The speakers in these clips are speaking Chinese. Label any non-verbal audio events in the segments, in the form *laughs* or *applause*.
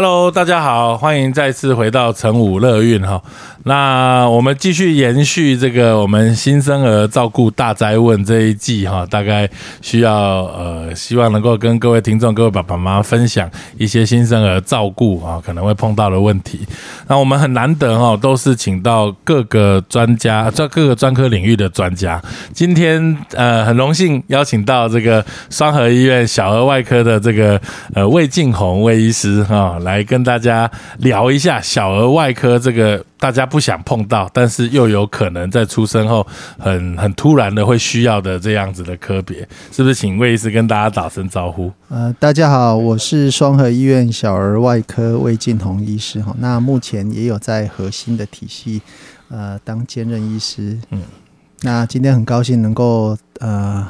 Hello，大家好，欢迎再次回到成武乐运哈。那我们继续延续这个我们新生儿照顾大灾问这一季哈，大概需要呃，希望能够跟各位听众、各位爸爸妈妈分享一些新生儿照顾啊可能会碰到的问题。那我们很难得哈，都是请到各个专家，在各个专科领域的专家。今天呃，很荣幸邀请到这个双河医院小儿外科的这个呃魏静红魏医师哈，来跟大家聊一下小儿外科这个。大家不想碰到，但是又有可能在出生后很很突然的会需要的这样子的科别，是不是？请魏医师跟大家打声招呼。呃，大家好，我是双河医院小儿外科魏晋宏医师哈。那目前也有在核心的体系呃当兼任医师。嗯，那今天很高兴能够呃。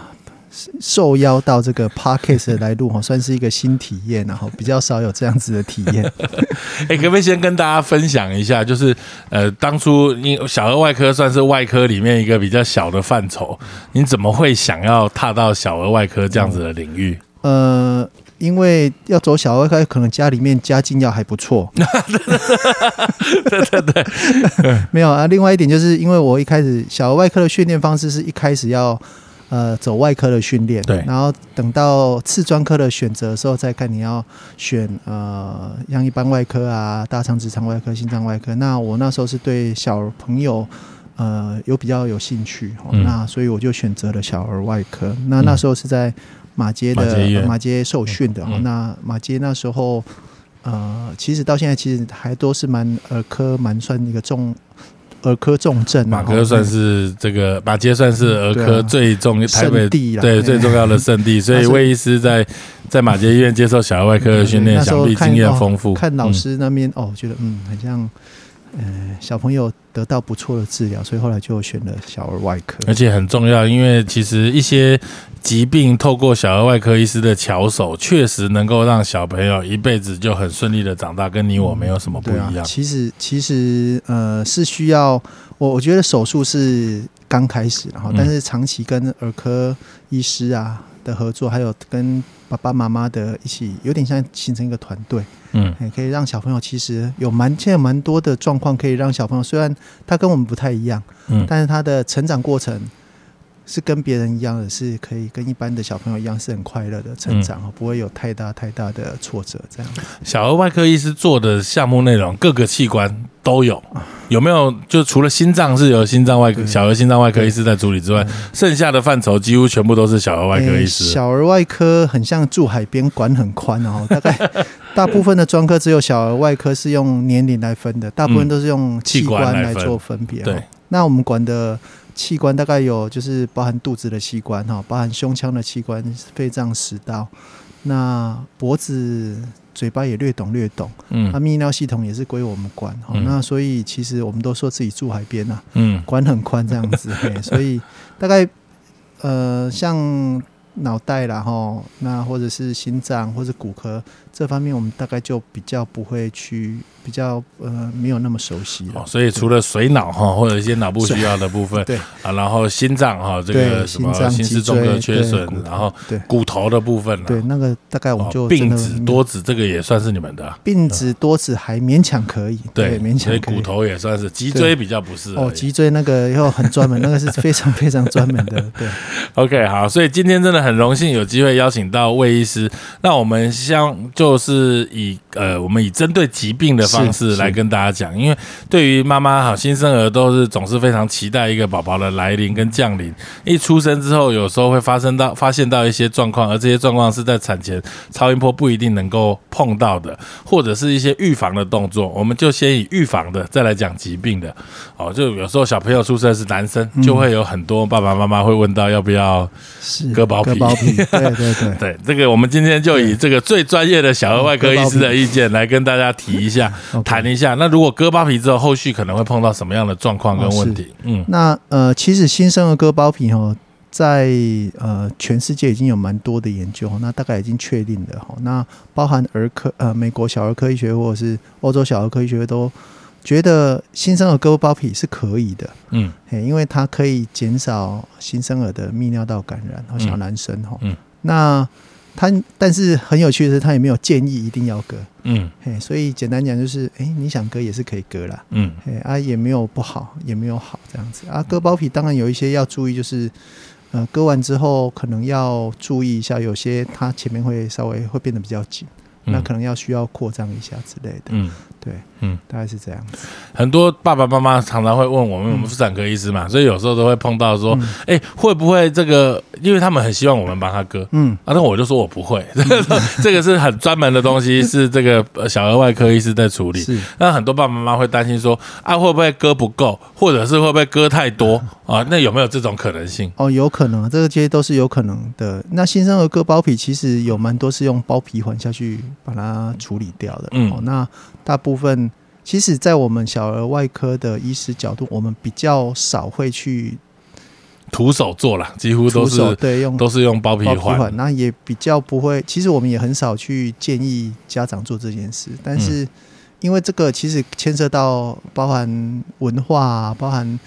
受邀到这个 podcast 来录哈，*laughs* 算是一个新体验，然后比较少有这样子的体验。*laughs* 哎，可不可以先跟大家分享一下，就是呃，当初你小儿外科算是外科里面一个比较小的范畴，你怎么会想要踏到小儿外科这样子的领域？*laughs* 呃，因为要走小儿外科，可能家里面家境要还不错。对对对，没有啊。另外一点就是因为我一开始小儿外科的训练方式是一开始要。呃，走外科的训练，对，然后等到次专科的选择的时候，再看你要选呃，像一般外科啊，大肠直肠外科、心脏外科。那我那时候是对小朋友呃有比较有兴趣，那所以我就选择了小儿外科。那那时候是在马街的马街受训的，那马街那时候呃，其实到现在其实还都是蛮儿科蛮算一个重。儿科重症，马科算是这个马街算是儿科最重台北对最重要的圣地，*laughs* 所以魏医师在在马街医院接受小儿外科的训练，想必经验丰富。看老师那边哦，觉得嗯很像。呃，小朋友得到不错的治疗，所以后来就选了小儿外科。而且很重要，因为其实一些疾病透过小儿外科医师的巧手，确实能够让小朋友一辈子就很顺利的长大，跟你我没有什么不一样。其实，其实呃是需要我，我觉得手术是刚开始，然后但是长期跟儿科医师啊的合作，还有跟爸爸妈妈的一起，有点像形成一个团队。嗯，也可以让小朋友其实有蛮现在蛮多的状况，可以让小朋友虽然他跟我们不太一样，嗯，但是他的成长过程是跟别人一样的，是可以跟一般的小朋友一样是很快乐的成长，不会有太大太大的挫折。这样，小儿外科医师做的项目内容，各个器官都有，有没有？就除了心脏是由心脏外科小儿心脏外科医师在处理之外，剩下的范畴几乎全部都是小儿外科医师。小儿外科很像住海边，管很宽哦，*laughs* 大概。大部分的专科只有小儿外科是用年龄来分的，大部分都是用器官来做分别。对，那我们管的器官大概有，就是包含肚子的器官哈，包含胸腔的器官、肺脏、食道，那脖子、嘴巴也略懂略懂。嗯，那泌尿系统也是归我们管。那所以其实我们都说自己住海边呐，嗯，管很宽这样子。所以大概呃像。脑袋啦哈，那或者是心脏或者骨科这方面，我们大概就比较不会去。比较呃没有那么熟悉哦，所以除了水脑哈或者一些脑部需要的部分，*laughs* 对。啊，然后心脏哈这个什么心室综合缺损，然后对。骨头的部分，对那个大概我们就病子多子这个也算是你们的病子多子还勉强可以，对勉强，所以骨头也算是脊椎比较不是哦，脊椎那个又很专门，那个是非常非常专门的。对，*laughs* OK 好，所以今天真的很很荣幸有机会邀请到魏医师，那我们像就是以呃我们以针对疾病的方。式来跟大家讲，因为对于妈妈哈，新生儿都是总是非常期待一个宝宝的来临跟降临。一出生之后，有时候会发生到发现到一些状况，而这些状况是在产前超音波不一定能够碰到的，或者是一些预防的动作。我们就先以预防的，再来讲疾病的。哦，就有时候小朋友出生是男生，就会有很多爸爸妈妈会问到要不要割包皮？割包皮，对对对 *laughs* 对。这个我们今天就以这个最专业的小儿外科医师的意见来跟大家提一下。*laughs* 谈一下，那如果割包皮之后，后续可能会碰到什么样的状况跟问题？嗯，那呃，其实新生儿割包皮哈，在呃全世界已经有蛮多的研究，那大概已经确定的哈，那包含儿科呃美国小儿科医学或者是欧洲小儿科医学都觉得新生儿割包皮是可以的，嗯，因为它可以减少新生儿的泌尿道感染和小男生哈，嗯，那。他但是很有趣的是，他也没有建议一定要割，嗯。嘿，所以简单讲就是，哎，你想割也是可以割啦，嗯。嘿啊，也没有不好，也没有好这样子。啊。割包皮当然有一些要注意，就是呃，割完之后可能要注意一下，有些它前面会稍微会变得比较紧，那可能要需要扩张一下之类的。嗯。对，嗯，大概是这样子。很多爸爸妈妈常常会问我们，我们妇产科医师嘛，所以有时候都会碰到说，哎，会不会这个？因为他们很希望我们帮他割，嗯，啊，那我就说我不会，*laughs* 这个是很专门的东西，是这个呃小儿外科医师在处理。是，那很多爸爸妈妈会担心说，啊，会不会割不够，或者是会不会割太多啊？那有没有这种可能性？哦，有可能，这个这些都是有可能的。那新生儿割包皮，其实有蛮多是用包皮环下去把它处理掉的。嗯哦，那大部分其实，在我们小儿外科的医师角度，我们比较少会去徒手做了，几乎都是对用都是用包皮环。那也比较不会。其实我们也很少去建议家长做这件事，但是嗯因为这个其实牵涉到包含文化、啊，包含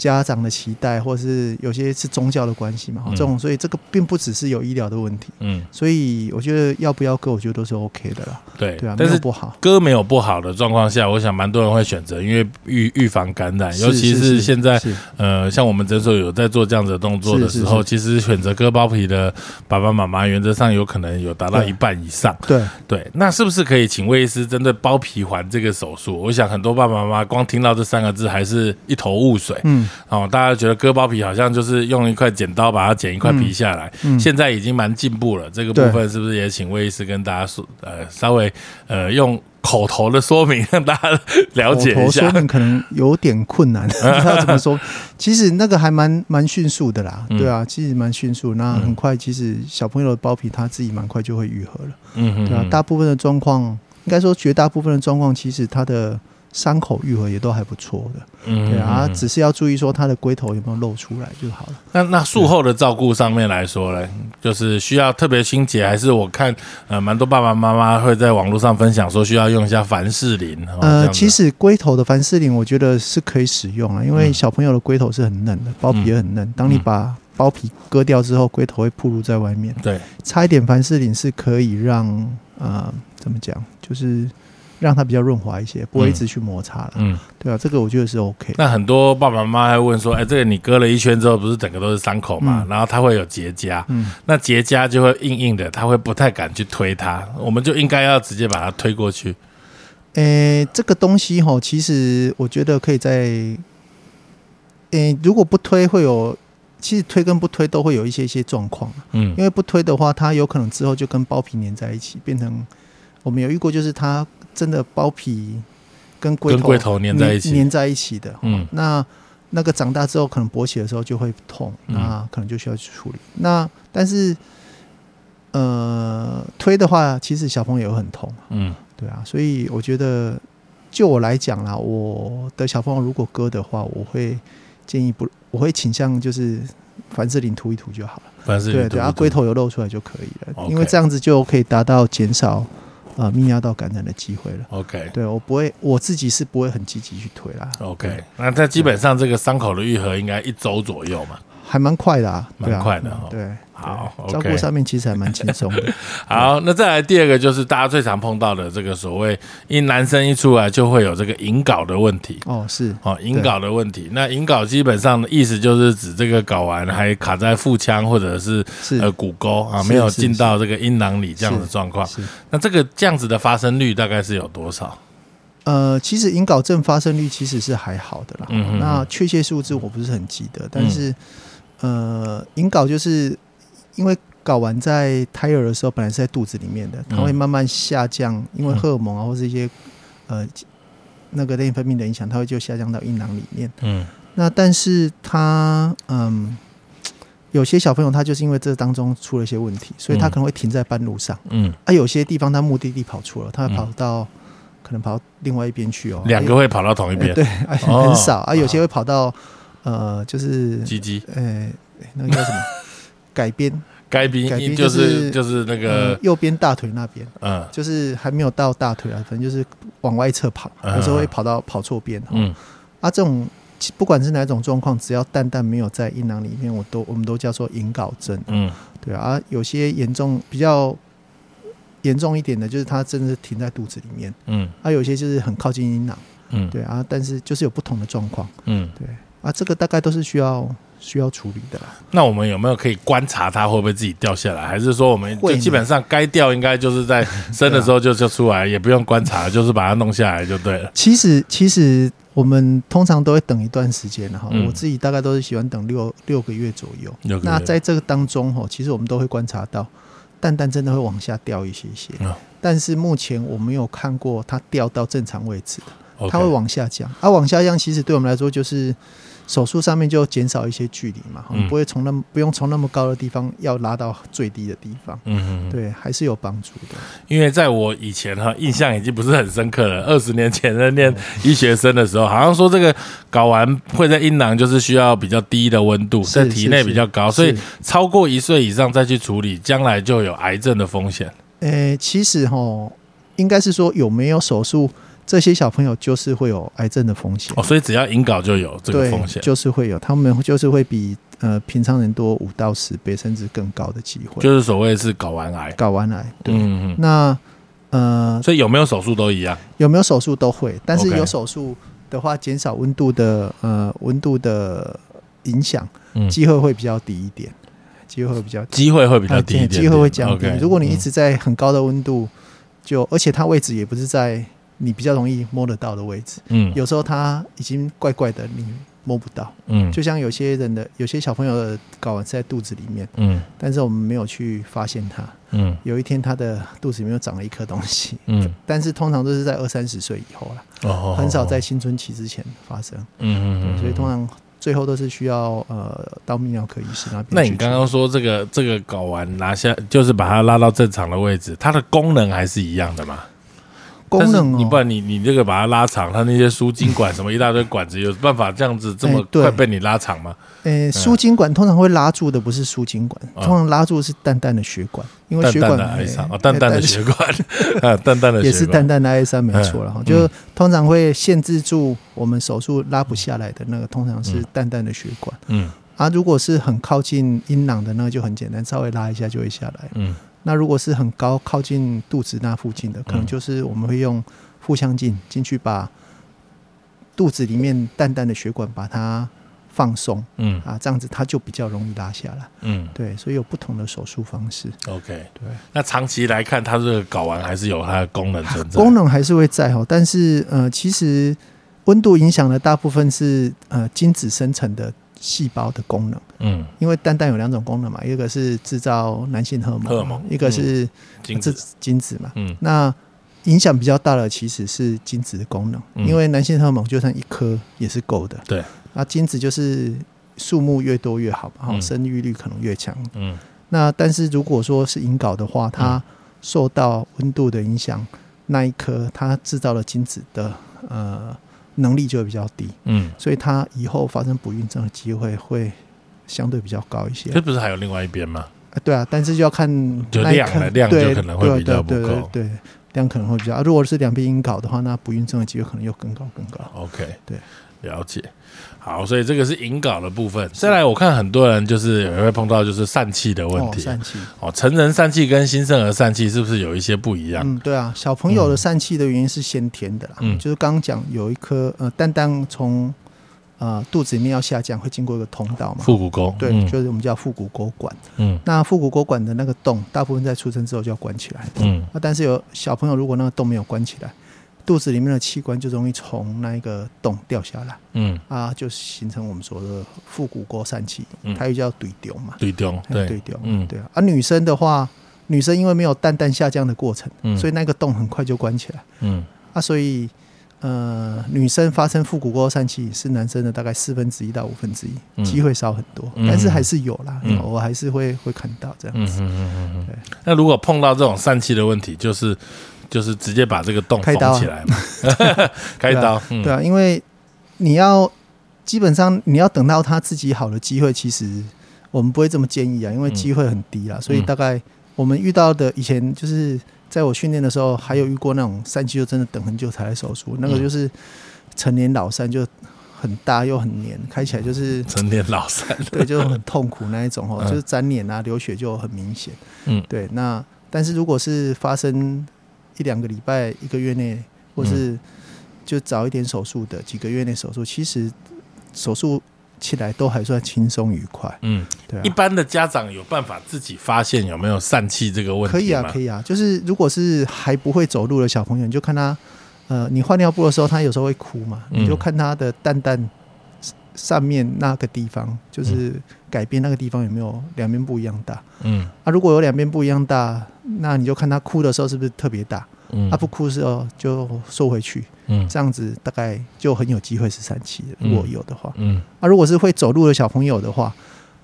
家长的期待，或是有些是宗教的关系嘛，嗯这种，所以这个并不只是有医疗的问题。嗯，所以我觉得要不要割，我觉得都是 OK 的啦。对，对啊，但是不好。割没有不好的状况下，我想蛮多人会选择，因为预预防感染，尤其是现在是呃，像我们诊所有在做这样子的动作的时候，其实选择割包皮的爸爸妈妈，原则上有可能有达到一半以上。对，对，那是不是可以请魏医师针对包皮环这个手术？我想很多爸爸妈妈光听到这三个字还是一头雾水。嗯，哦，大家觉得割包皮好像就是用一块剪刀把它剪一块皮下来，嗯现在已经蛮进步了。这个部分是不是也请魏医师跟大家说，呃，稍微呃用口头的说明让大家了解一下？口头说明可能有点困难，*laughs* 不知道怎么说。其实那个还蛮蛮迅速的啦，嗯对啊，其实蛮迅速。那嗯很快，其实小朋友的包皮他自己蛮快就会愈合了，嗯哼对啊。大部分的状况，应该说绝大部分的状况，其实他的伤口愈合也都还不错的，嗯对啊。嗯只是要注意说它的龟头有没有露出来就好了。那那术后的照顾上面来说呢，就是需要特别清洁，还是我看呃蛮多爸爸妈妈会在网络上分享说需要用一下凡士林。哦呃，其实龟头的凡士林，我觉得是可以使用啊，因为嗯小朋友的龟头是很嫩的，包皮也很嫩。当你嗯把包皮割掉之后，龟头会暴露在外面。对，擦一点凡士林是可以让呃怎么讲，就是让它比较润滑一些，不会一直去摩擦了。嗯，对啊，这个我觉得是 OK。那很多爸爸妈妈还问说，哎，这个你割了一圈之后，不是整个都是伤口嘛？嗯然后它会有结痂，嗯，那结痂就会硬硬的，他会不太敢去推它，我们就应该要直接把它推过去。诶、这个东西哈，其实我觉得可以在，诶、如果不推会有，其实推跟不推都会有一些一些状况。嗯因为不推的话，它有可能之后就跟包皮粘在一起，变成我们有遇过，就是它真的包皮跟龟头跟龟头粘在一起。粘在一起的。嗯那那个长大之后，可能勃起的时候就会痛，嗯那可能就需要去处理。那但是呃，推的话，其实小朋友很痛，嗯对啊，所以我觉得就我来讲啦，我的小朋友如果割的话，我会建议不，我会倾向就是凡士林涂一涂就好了。凡士林对对，啊，龟头有露出来就可以了因为这样子就可以达到减少呃泌尿道感染的机会了。OK 对我不会，我自己是不会很积极去推啦，OK，那它基本上这个伤口的愈合应该一周左右嘛。还蛮快的啊，蛮快的哦对，好对照顾上面其实还蛮轻松的。*laughs* 好，那再来第二个就是大家最常碰到的这个所谓一男生一出来就会有这个引睾的问题。哦，是哦，引睾的问题，那引睾基本上的意思就是指这个睾丸还卡在腹腔或者是是呃骨沟啊，是没有是进到这个阴囊里这样的状况。是。那这个这样子的发生率大概是有多少？呃，其实引睾症发生率其实是还好的啦。嗯那确切数字我不是很记得，但是、呃，引睾就是因为睾丸在胎儿的时候本来是在肚子里面的，它嗯会慢慢下降，因为荷尔蒙啊或是一些呃那个内分泌的影响，它会就下降到阴囊里面。嗯那但是它嗯。有些小朋友他就是因为这当中出了一些问题，所以他嗯可能会停在半路上。嗯，啊，有些地方他目的地跑错了，他会嗯跑到、可能跑到另外一边去哦。两个会跑到同一边，哎对，很少啊，有些会跑到呃，就是鸡鸡。呃，那个叫什么？*laughs* 改编，改编改编就就是就是那呃个右边大腿那边，嗯。就是还没有到大腿啊，反正就是往外侧跑，嗯有时候会跑到跑错边。嗯。啊，这种不管是哪种状况，只要蛋蛋没有在阴囊里面，我都我们都叫做引睾症。嗯。对啊，啊有些严重比较严重一点的，就是它真的是停在肚子里面，嗯。啊，有些就是很靠近阴囊，嗯。对啊，但是就是有不同的状况，嗯。对啊，这个大概都是需要需要处理的啦。那我们有没有可以观察它会不会自己掉下来？还是说我们就基本上该掉应该就是在生的时候就就出来，也不用观察，就是把它弄下来就对了。其实其实我们通常都会等一段时间哈，嗯我自己大概都是喜欢等六六个月左右。六个月那在这个当中哈，其实我们都会观察到蛋蛋真的会往下掉一些些，嗯但是目前我没有看过它掉到正常位置的，OK 它会往下降。啊，往下降其实对我们来说就是手术上面就减少一些距离嘛，嗯不会从那么不用从那么高的地方要拉到最低的地方，嗯嗯，嗯，对，还是有帮助的。因为在我以前哈印象已经不是很深刻了。*laughs* 二十年前在念医学生的时候，好像说这个睾丸会在阴囊就是需要比较低的温度，在体内比较高，所以超过一岁以上再去处理，将来就有癌症的风险。诶、其实哈，应该是说有没有手术，这些小朋友就是会有癌症的风险。哦，所以只要引睾就有这个对风险，就是会有，他们就是会比呃平常人多五到十倍，甚至更高的机会。就是所谓是睾丸癌。睾丸癌，对。嗯嗯，那呃所以有没有手术都一样。有没有手术都会，但是有手术的话，减少温度的呃温度的影响，嗯，机会会比较低一点，机会会比较低。机会会比较低一呃点点，机会会降低。如果你一嗯直在很高的温度，就而且它位置也不是在你比较容易摸得到的位置，嗯有时候它已经怪怪的，你摸不到。嗯就像有些人的有些小朋友的睾丸是在肚子里面，嗯但是我们没有去发现它。嗯有一天他的肚子里面又长了一颗东西，嗯，但是通常都是在二三十岁以后了，哦很少在青春期之前发生。嗯嗯嗯，所以通常最后都是需要呃到泌尿科医师那边去。那你刚刚说这个这个睾丸拿下，就是把它拉到正常的位置，它的功能还是一样的嘛？功能哦，你不然你你这个把它拉长，它那些输精管什么一大堆管子，有办法这样子这么快被你拉长吗？诶，输精管通常会拉住的不是输精管，啊通常拉住的是淡淡的血管，因为血管哎的哀伤，哦，淡淡的哎血管，*laughs* 啊，淡淡的也是淡淡的哀伤，没错了哈。嗯就通常会限制住我们手术拉不下来的那个，通常是嗯淡淡的血管。嗯啊，如果是很靠近阴囊的那个就很简单，稍微拉一下就会下来。嗯那如果是很高靠近肚子那附近的，可能嗯就是我们会用腹腔镜进去把肚子里面淡淡的血管把它放松嗯啊，这样子它就比较容易拉下来。嗯对，所以有不同的手术方式。，OK。对，那长期来看，它这个睾丸还是有它的功能存在。功能还是会在哈，但是呃，其实温度影响的大部分是呃精子生成的细胞的功能，嗯，因为蛋蛋有两种功能嘛，一个是制造男性荷尔蒙，荷尔蒙一个是精子，精子嘛。嗯。那影响比较大的其实是精子的功能，嗯。因为男性荷尔蒙就算一颗也是够的。对，那精子就是数目越多越好嘛，生育率可能越强。嗯。那但是如果说是引睾的话，它受到温度的影响，那一颗它制造了精子的呃能力就会比较低，嗯，所以他以后发生不孕症的机会会相对比较高一些。这不是还有另外一边吗？啊对啊，但是就要看就量了量就可能会比较不对对够对对，量可能会比较。啊、如果是两边阴搞的话，那不孕症的机会可能又更高更高。OK，对，了解。好，所以这个是引稿的部分。再来，我看很多人就是也会碰到就是疝气的问哦，题。疝气，哦，成人疝气跟新生儿疝气是不是有一些不一样？嗯，对啊，小朋友的疝气的原因是先天的啦，嗯就是刚刚讲有一颗呃蛋蛋从呃肚子里面要下降，会经过一个通道嘛，腹股沟。对，嗯就是我们叫腹股沟管。嗯那腹股沟管的那个洞，大部分在出生之后就要关起来。嗯那但是有小朋友如果那个洞没有关起来，肚子里面的器官就容易从那一个洞掉下来。嗯，啊，就形成我们说的腹股沟疝气，嗯。它又叫对丢嘛，对丢哎对。对丢，嗯。对啊。而女生的话，女生因为没有蛋蛋下降的过程，嗯。所以那个洞很快就关起来。嗯。啊，所以。呃，女生发生腹股沟疝气是男生的大概四分之一到五分之嗯。一，机会少很多，嗯。但是还是有啦，嗯。我还是会会看到这样嗯子。嗯嗯嗯对。嗯。那如果碰到这种疝气的问题，就是就是直接把这个洞开刀。起来嘛，*laughs* 开刀。嗯。对啊，因为你要基本上你要等到他自己好的机会，其实我们不会这么建议啊，因为机会很低啦，所以大概我们遇到的以前就是在我训练的时候，还有遇过那种疝气就真的等很久才来手术，那个嗯。就是成年老三就很大又很黏，开起来就是 *laughs* 成年老三，对，就很痛苦那一种哦，*laughs* 就是粘脸啊，流血就很明显。嗯，对。那但是如果是发生一两个礼拜、一个月内，或是就早一点手术的，几个月内手术，其实手术起来都还算轻松愉快。嗯，对。一般的家长有办法自己发现有没有疝气这个问题可以啊，可以啊。就是如果是还不会走路的小朋友，你就看他。呃，你换尿布的时候，他有时候会哭嘛，你就看他的蛋蛋上面那个地方，就是改变那个地方有没有两边不一样大。嗯，啊，如果有两边不一样大，那你就看他哭的时候是不是特别大。嗯，他不哭的时候就收回去。嗯，这样子大概就很有机会是疝气的。如果有的话，嗯，啊，如果是会走路的小朋友的话，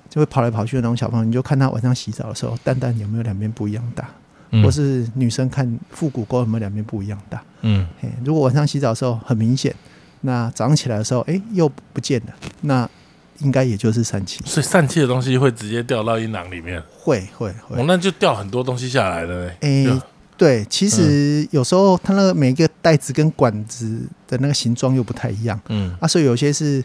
就会跑来跑去的那种小朋友，你就看他晚上洗澡的时候，蛋蛋有没有两边不一样大。或是女生看腹股沟有没有两边不一样大？嗯，如果晚上洗澡的时候很明显，那早上起来的时候，哎，又不见了，那应该也就是疝气。所以疝气的东西会直接掉到阴囊里面？会会会，那就掉很多东西下来了。哎，对，其实有时候它那个每一个袋子跟管子的那个形状又不太一样。嗯，啊，所以有些是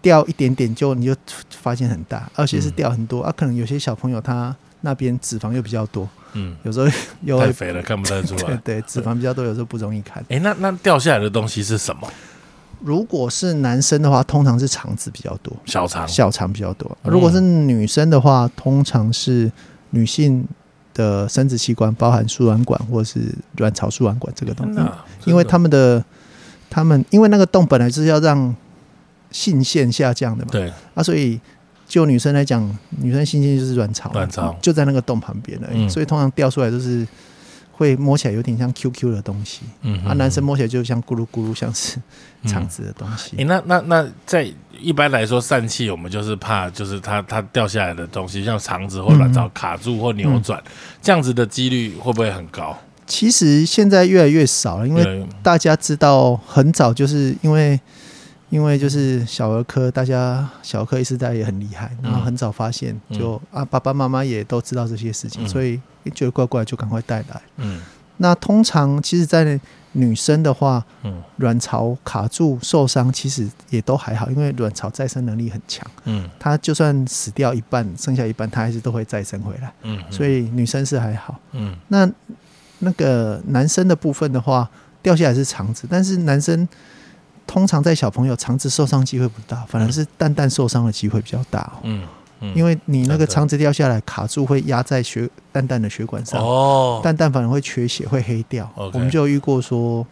掉一点点就你就发现很大，而且是掉很多啊，可能有些小朋友他那边脂肪又比较多。嗯，有时候又 *laughs* 太肥了，看不太出来。*laughs* 对，脂肪比较多，有时候不容易看。哎，那那掉下来的东西是什么？如果是男生的话，通常是肠子比较多，小肠。小肠比较多。如果是女生的话，通常是女性的生殖器官，包含输卵管或是卵巢输卵管这个东西，因为他们的他们因为那个洞本来是要让性腺下降的嘛，对。啊，所以。就女生来讲，女生性腺就是卵巢，卵巢。就在那个洞旁边了，所以通常掉出来都是会摸起来有点像 QQ 的东西，嗯，啊，男生摸起来就像咕噜咕噜，像是肠子的东西。哎，那那那在一般来说，疝气我们就是怕，就是它它掉下来的东西，像肠子或卵巢卡住或扭转，这样子的几率会不会很高？其实现在越来越少了，因为大家知道很早就是因为。因为就是小儿科，大家小儿科医师在也很厉害，然后很早发现，就啊爸爸妈妈也都知道这些事情，所以觉得怪怪就赶快带来。嗯，那通常其实，在女生的话，嗯，卵巢卡住受伤其实也都还好，因为卵巢再生能力很强。嗯，它就算死掉一半，剩下一半它还是都会再生回来。嗯，所以女生是还好。嗯，那那个男生的部分的话，掉下来是肠子，但是男生。通常在小朋友肠子受伤机会不大，反而是蛋蛋受伤的机会比较大。嗯嗯，因为你那个肠子掉下来卡住，会压在血蛋蛋的血管上。哦，蛋蛋反而会缺血，会黑掉。我们就遇过说，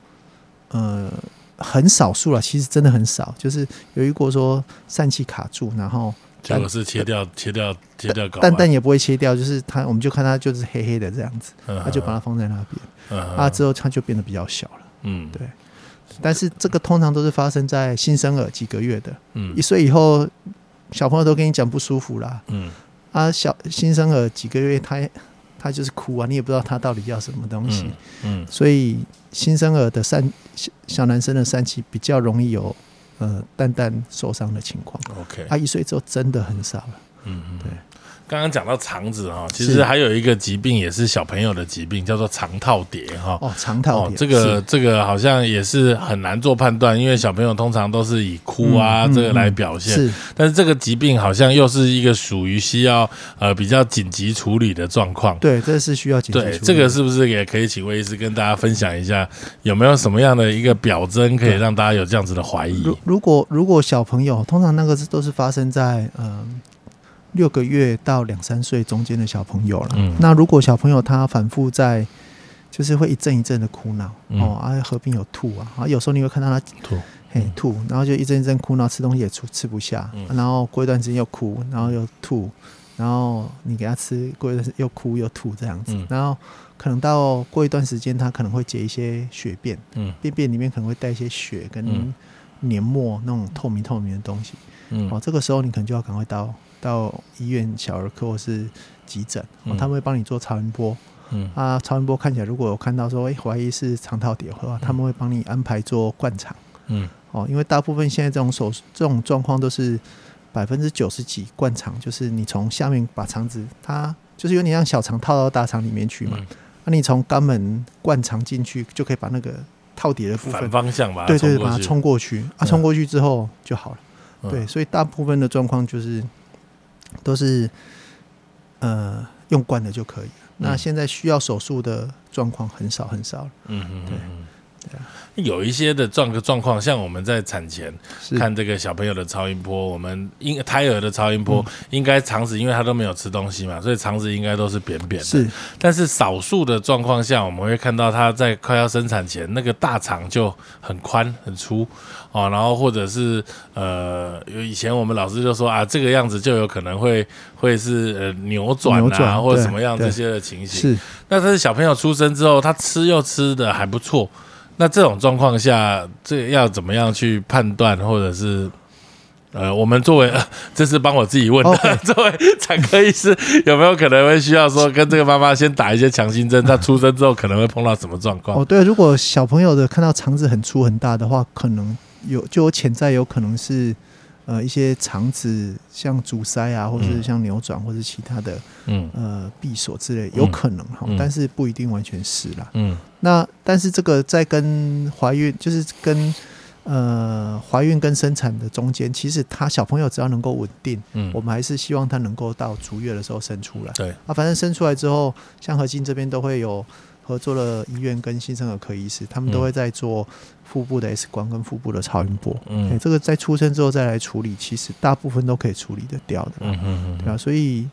呃，很少数了，其实真的很少，就是有遇过说疝气卡住，然后结果是切掉、切掉、切掉，蛋蛋也不会切掉，就是它，我们就看它就是黑黑的这样子，他就把它放在那边，啊，之后它就变得比较小了。嗯，对。但是这个通常都是发生在新生儿几个月的，嗯，一岁以后小朋友都跟你讲不舒服啦，嗯，啊，小新生儿几个月他他就是哭啊，你也不知道他到底要什么东西，嗯，所以新生儿的疝小小男生的疝气比较容易有呃蛋蛋受伤的情况，OK，他一岁之后真的很少了，嗯嗯，对。刚刚讲到肠子哈，其实还有一个疾病也是小朋友的疾病，叫做肠套叠哈。哦，肠套叠，这个这个好像也是很难做判断，因为小朋友通常都是以哭啊这个来表现。是，但是这个疾病好像又是一个属于需要呃比较紧急处理的状况。对，这是需要紧急。对，这个是不是也可以请魏医师跟大家分享一下，有没有什么样的一个表征可以让大家有这样子的怀疑？如果如果小朋友通常那个是都是发生在嗯。六个月到两三岁中间的小朋友了，那如果小朋友他反复在，就是会一阵一阵的哭闹哦，啊，合并有吐啊，啊，有时候你会看到他吐，嘿吐，然后就一阵一阵哭闹，吃东西也吃吃不下，然后过一段时间又哭，然后又吐，然后你给他吃，过一段时间又哭又吐这样子，然后可能到过一段时间，他可能会结一些血便，嗯，便便里面可能会带一些血跟黏膜那种透明透明的东西，嗯，哦，这个时候你可能就要赶快到。到医院小儿科或是急诊，他们会帮你做超音波。嗯。啊，超音波看起来，如果有看到说，哎，怀疑是肠套叠的话，他们会帮你安排做灌肠。嗯，哦，因为大部分现在这种手这种状况都是百分之九十几灌肠，就是你从下面把肠子，它就是有点像小肠套到大肠里面去嘛。那你从肛门灌肠进去，就可以把那个套叠的部反分，方向吧，对对，把它冲过去。啊，嗯。冲过去之后就好了。嗯。对，所以大部分的状况就是都是呃用惯了就可以了。那嗯现在需要手术的状况很少很少了，嗯嗯对。有一些的状个状况，像我们在产前看这个小朋友的超音波，我们婴胎儿的超音嗯。波，应该肠子因为他都没有吃东西嘛，所以肠子应该都是扁扁的。是。但是少数的状况下，我们会看到他在快要生产前，那个大肠就很宽很粗哦，然后或者是呃，有以前我们老师就说啊，这个样子就有可能会会是呃扭转啊，或者什么样这些的情形。是，那但是小朋友出生之后，他吃又吃的还不错，那这种状况下，这要怎么样去判断，或者是？呃，我们作为、呃 *laughs* 这是帮我自己问的 *laughs* 作为产科医师，有没有可能会需要说 *laughs* 跟这个妈妈先打一些强心针？她出生之后可能会碰到什么状况？哦，对，如果小朋友的看到肠子很粗很大的话，可能有就有潜在有可能是呃一些肠子像阻塞啊，或是嗯像扭转，或是其他的嗯呃闭锁之类，有可能哈，嗯但是不一定完全是啦。嗯那但是这个在跟怀孕，就是跟呃怀孕跟生产的中间，其实他小朋友只要能够稳定，嗯我们还是希望他能够到足月的时候生出来。对，啊，反正生出来之后，像核心这边都会有合作的医院跟新生儿科医师，他们都嗯会在做腹部的 X 光跟腹部的超音波。嗯哎、这个在出生之后再来处理，其实大部分都可以处理得掉的。嗯嗯嗯对啊，所以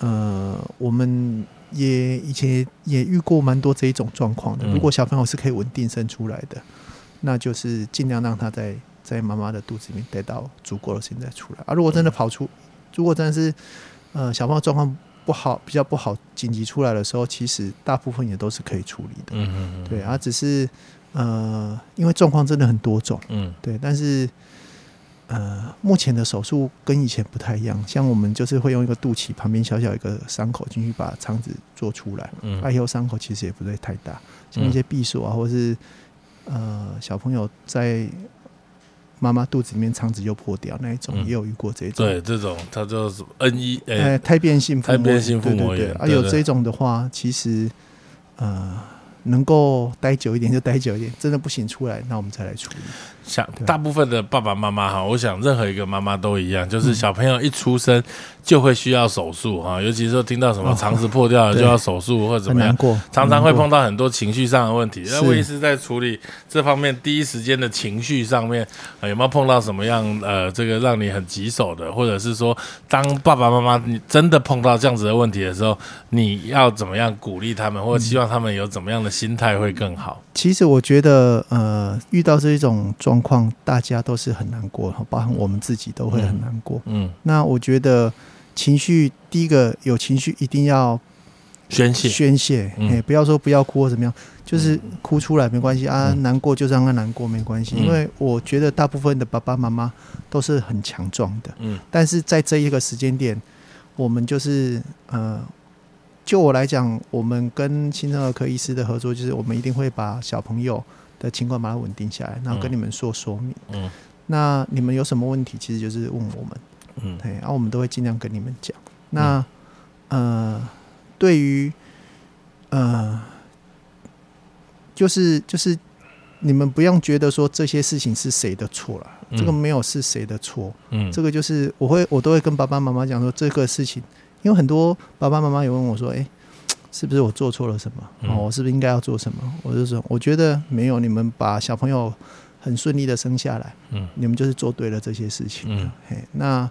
呃，我们也以前也也遇过蛮多这一种状况的。嗯如果小朋友是可以稳定生出来的，那就是尽量让他在在妈妈的肚子里面待到足够的时间再出来。啊，如果真的跑出，如果真的是呃小朋友状况不好，比较不好，紧急出来的时候，其实大部分也都是可以处理的。嗯嗯嗯对啊，只是呃，因为状况真的很多种。嗯对，但是呃，目前的手术跟以前不太一样，像我们就是会用一个肚脐旁边小小一个伤口进去把肠子做出来，嗯啊，以后伤口其实也不会太大，像一些闭锁啊，或是呃小朋友在妈妈肚子里面肠子又破掉那一种，嗯也有遇过这种。对，这种它就是 N 一呃，哎胎变性腹胎变性腹膜对对对，啊，炎对对有这种的话，其实呃能够待久一点就待久一点，真的不行出来，那我们再来处理。像对。大部分的爸爸妈妈哈，我想任何一个妈妈都一样，嗯就是小朋友一出生就会需要手术哈，尤其是说听到什么哦肠子破掉了就要手术或者怎么样。过，常常会碰到很多情绪上的问题，那是魏医师在处理这方面第一时间的情绪上面，呃有没有碰到什么样呃这个让你很棘手的，或者是说当爸爸妈妈你真的碰到这样子的问题的时候，你要怎么样鼓励他们，或者希望他们有怎么样的心态会更好？其实我觉得，呃，遇到这一种状况，大家都是很难过，包含我们自己都会很难过。嗯，那我觉得情绪，第一个有情绪一定要宣泄，宣泄，嗯。哎、不要说不要哭或怎么样，就是哭出来没关系啊，嗯。难过就让他难过没关系，嗯。因为我觉得大部分的爸爸妈妈都是很强壮的，嗯。但是在这一个时间点，我们就是呃，就我来讲，我们跟新生儿科医师的合作，就是我们一定会把小朋友的情况把它稳定下来，然后跟嗯。你们说说明。嗯。那你们有什么问题，其实就是问我们，嗯对，然后我们都会尽量跟你们讲。那、呃，对于呃，就是就是你们不用觉得说这些事情是谁的错了，嗯这个没有是谁的错，嗯，这个就是我会我都会跟爸爸妈妈讲说这个事情，因为很多爸爸妈妈也问我说，哎、是不是我做错了什么？嗯哦，我是不是应该要做什么？我就说，我觉得没有，你们把小朋友很顺利的生下来，嗯你们就是做对了这些事情。嗯嘿，那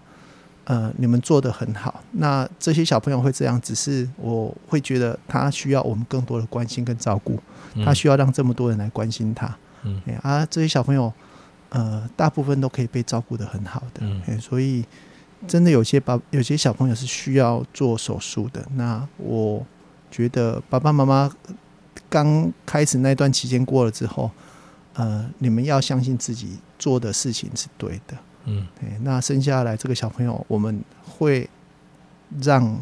呃，你们做的很好。那这些小朋友会这样，只是我会觉得他需要我们更多的关心跟照顾，嗯他需要让这么多人来关心他。嗯哎啊，这些小朋友呃，大部分都可以被照顾的很好的。嗯哎，所以真的有些爸有些小朋友是需要做手术的。那我觉得爸爸妈妈刚开始那段期间过了之后，呃，你们要相信自己做的事情是对的。嗯对，那生下来这个小朋友，我们会让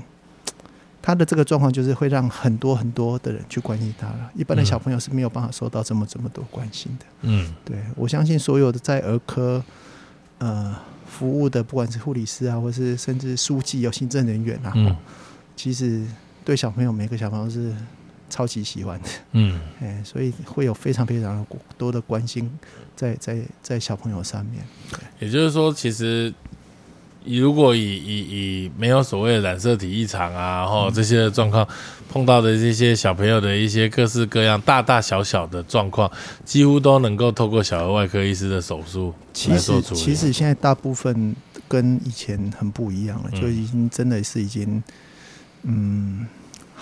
他的这个状况，就是会让很多很多的人去关心他了。一般的嗯小朋友是没有办法受到这么这么多关心的。嗯对我相信所有的在儿科呃服务的，不管是护理师啊，或是甚至书记、有行政人员啊，嗯其实对小朋友每个小朋友是超级喜欢的，嗯，哎，所以会有非常非常多的关心在在在小朋友上面。也就是说，其实如果以以以没有所谓的染色体异常啊，然后这些状况碰到的这些小朋友的一些各式各样大大小小的状况，几乎都能够透过小儿外科医师的手术来做处理。其实现在大部分跟以前很不一样了，就已经真的是已经嗯。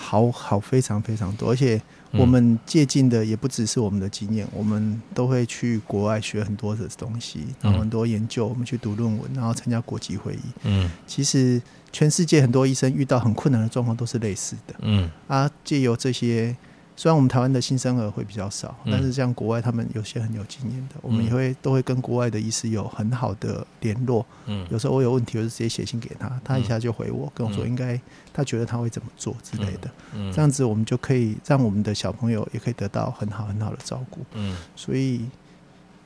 好好非常非常多，而且我们借鉴的也不只是我们的经验，我们都会去国外学很多的东西，然后很多研究，我们去读论文，然后参加国际会议。嗯，其实全世界很多医生遇到很困难的状况都是类似的。嗯，啊，借由这些。虽然我们台湾的新生儿会比较少，但是像国外他们有些很有经验的，我们也会都会跟国外的医师有很好的联络。嗯，有时候我有问题，我就直接写信给他，他一下就回我，跟我说应该他觉得他会怎么做之类的。嗯，这样子我们就可以让我们的小朋友也可以得到很好很好的照顾。嗯，所以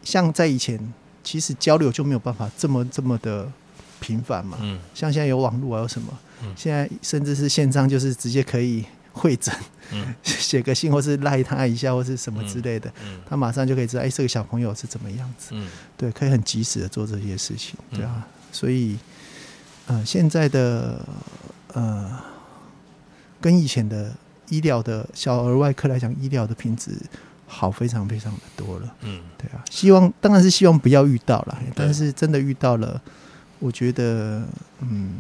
像在以前，其实交流就没有办法这么这么的频繁嘛。嗯，像现在有网络啊，有什么？嗯，现在甚至是线上，就是直接可以。会诊，嗯 *laughs* 写个信或是赖他一下或是什么之类的，嗯他马上就可以知道，哎，这个小朋友是怎么样子。嗯对，可以很及时的做这些事情，对啊。所以，呃，现在的呃，跟以前的医疗的小儿外科来讲，医疗的品质好非常非常的多了。嗯，对啊。希望当然是希望不要遇到了，但是真的遇到了，我觉得，嗯。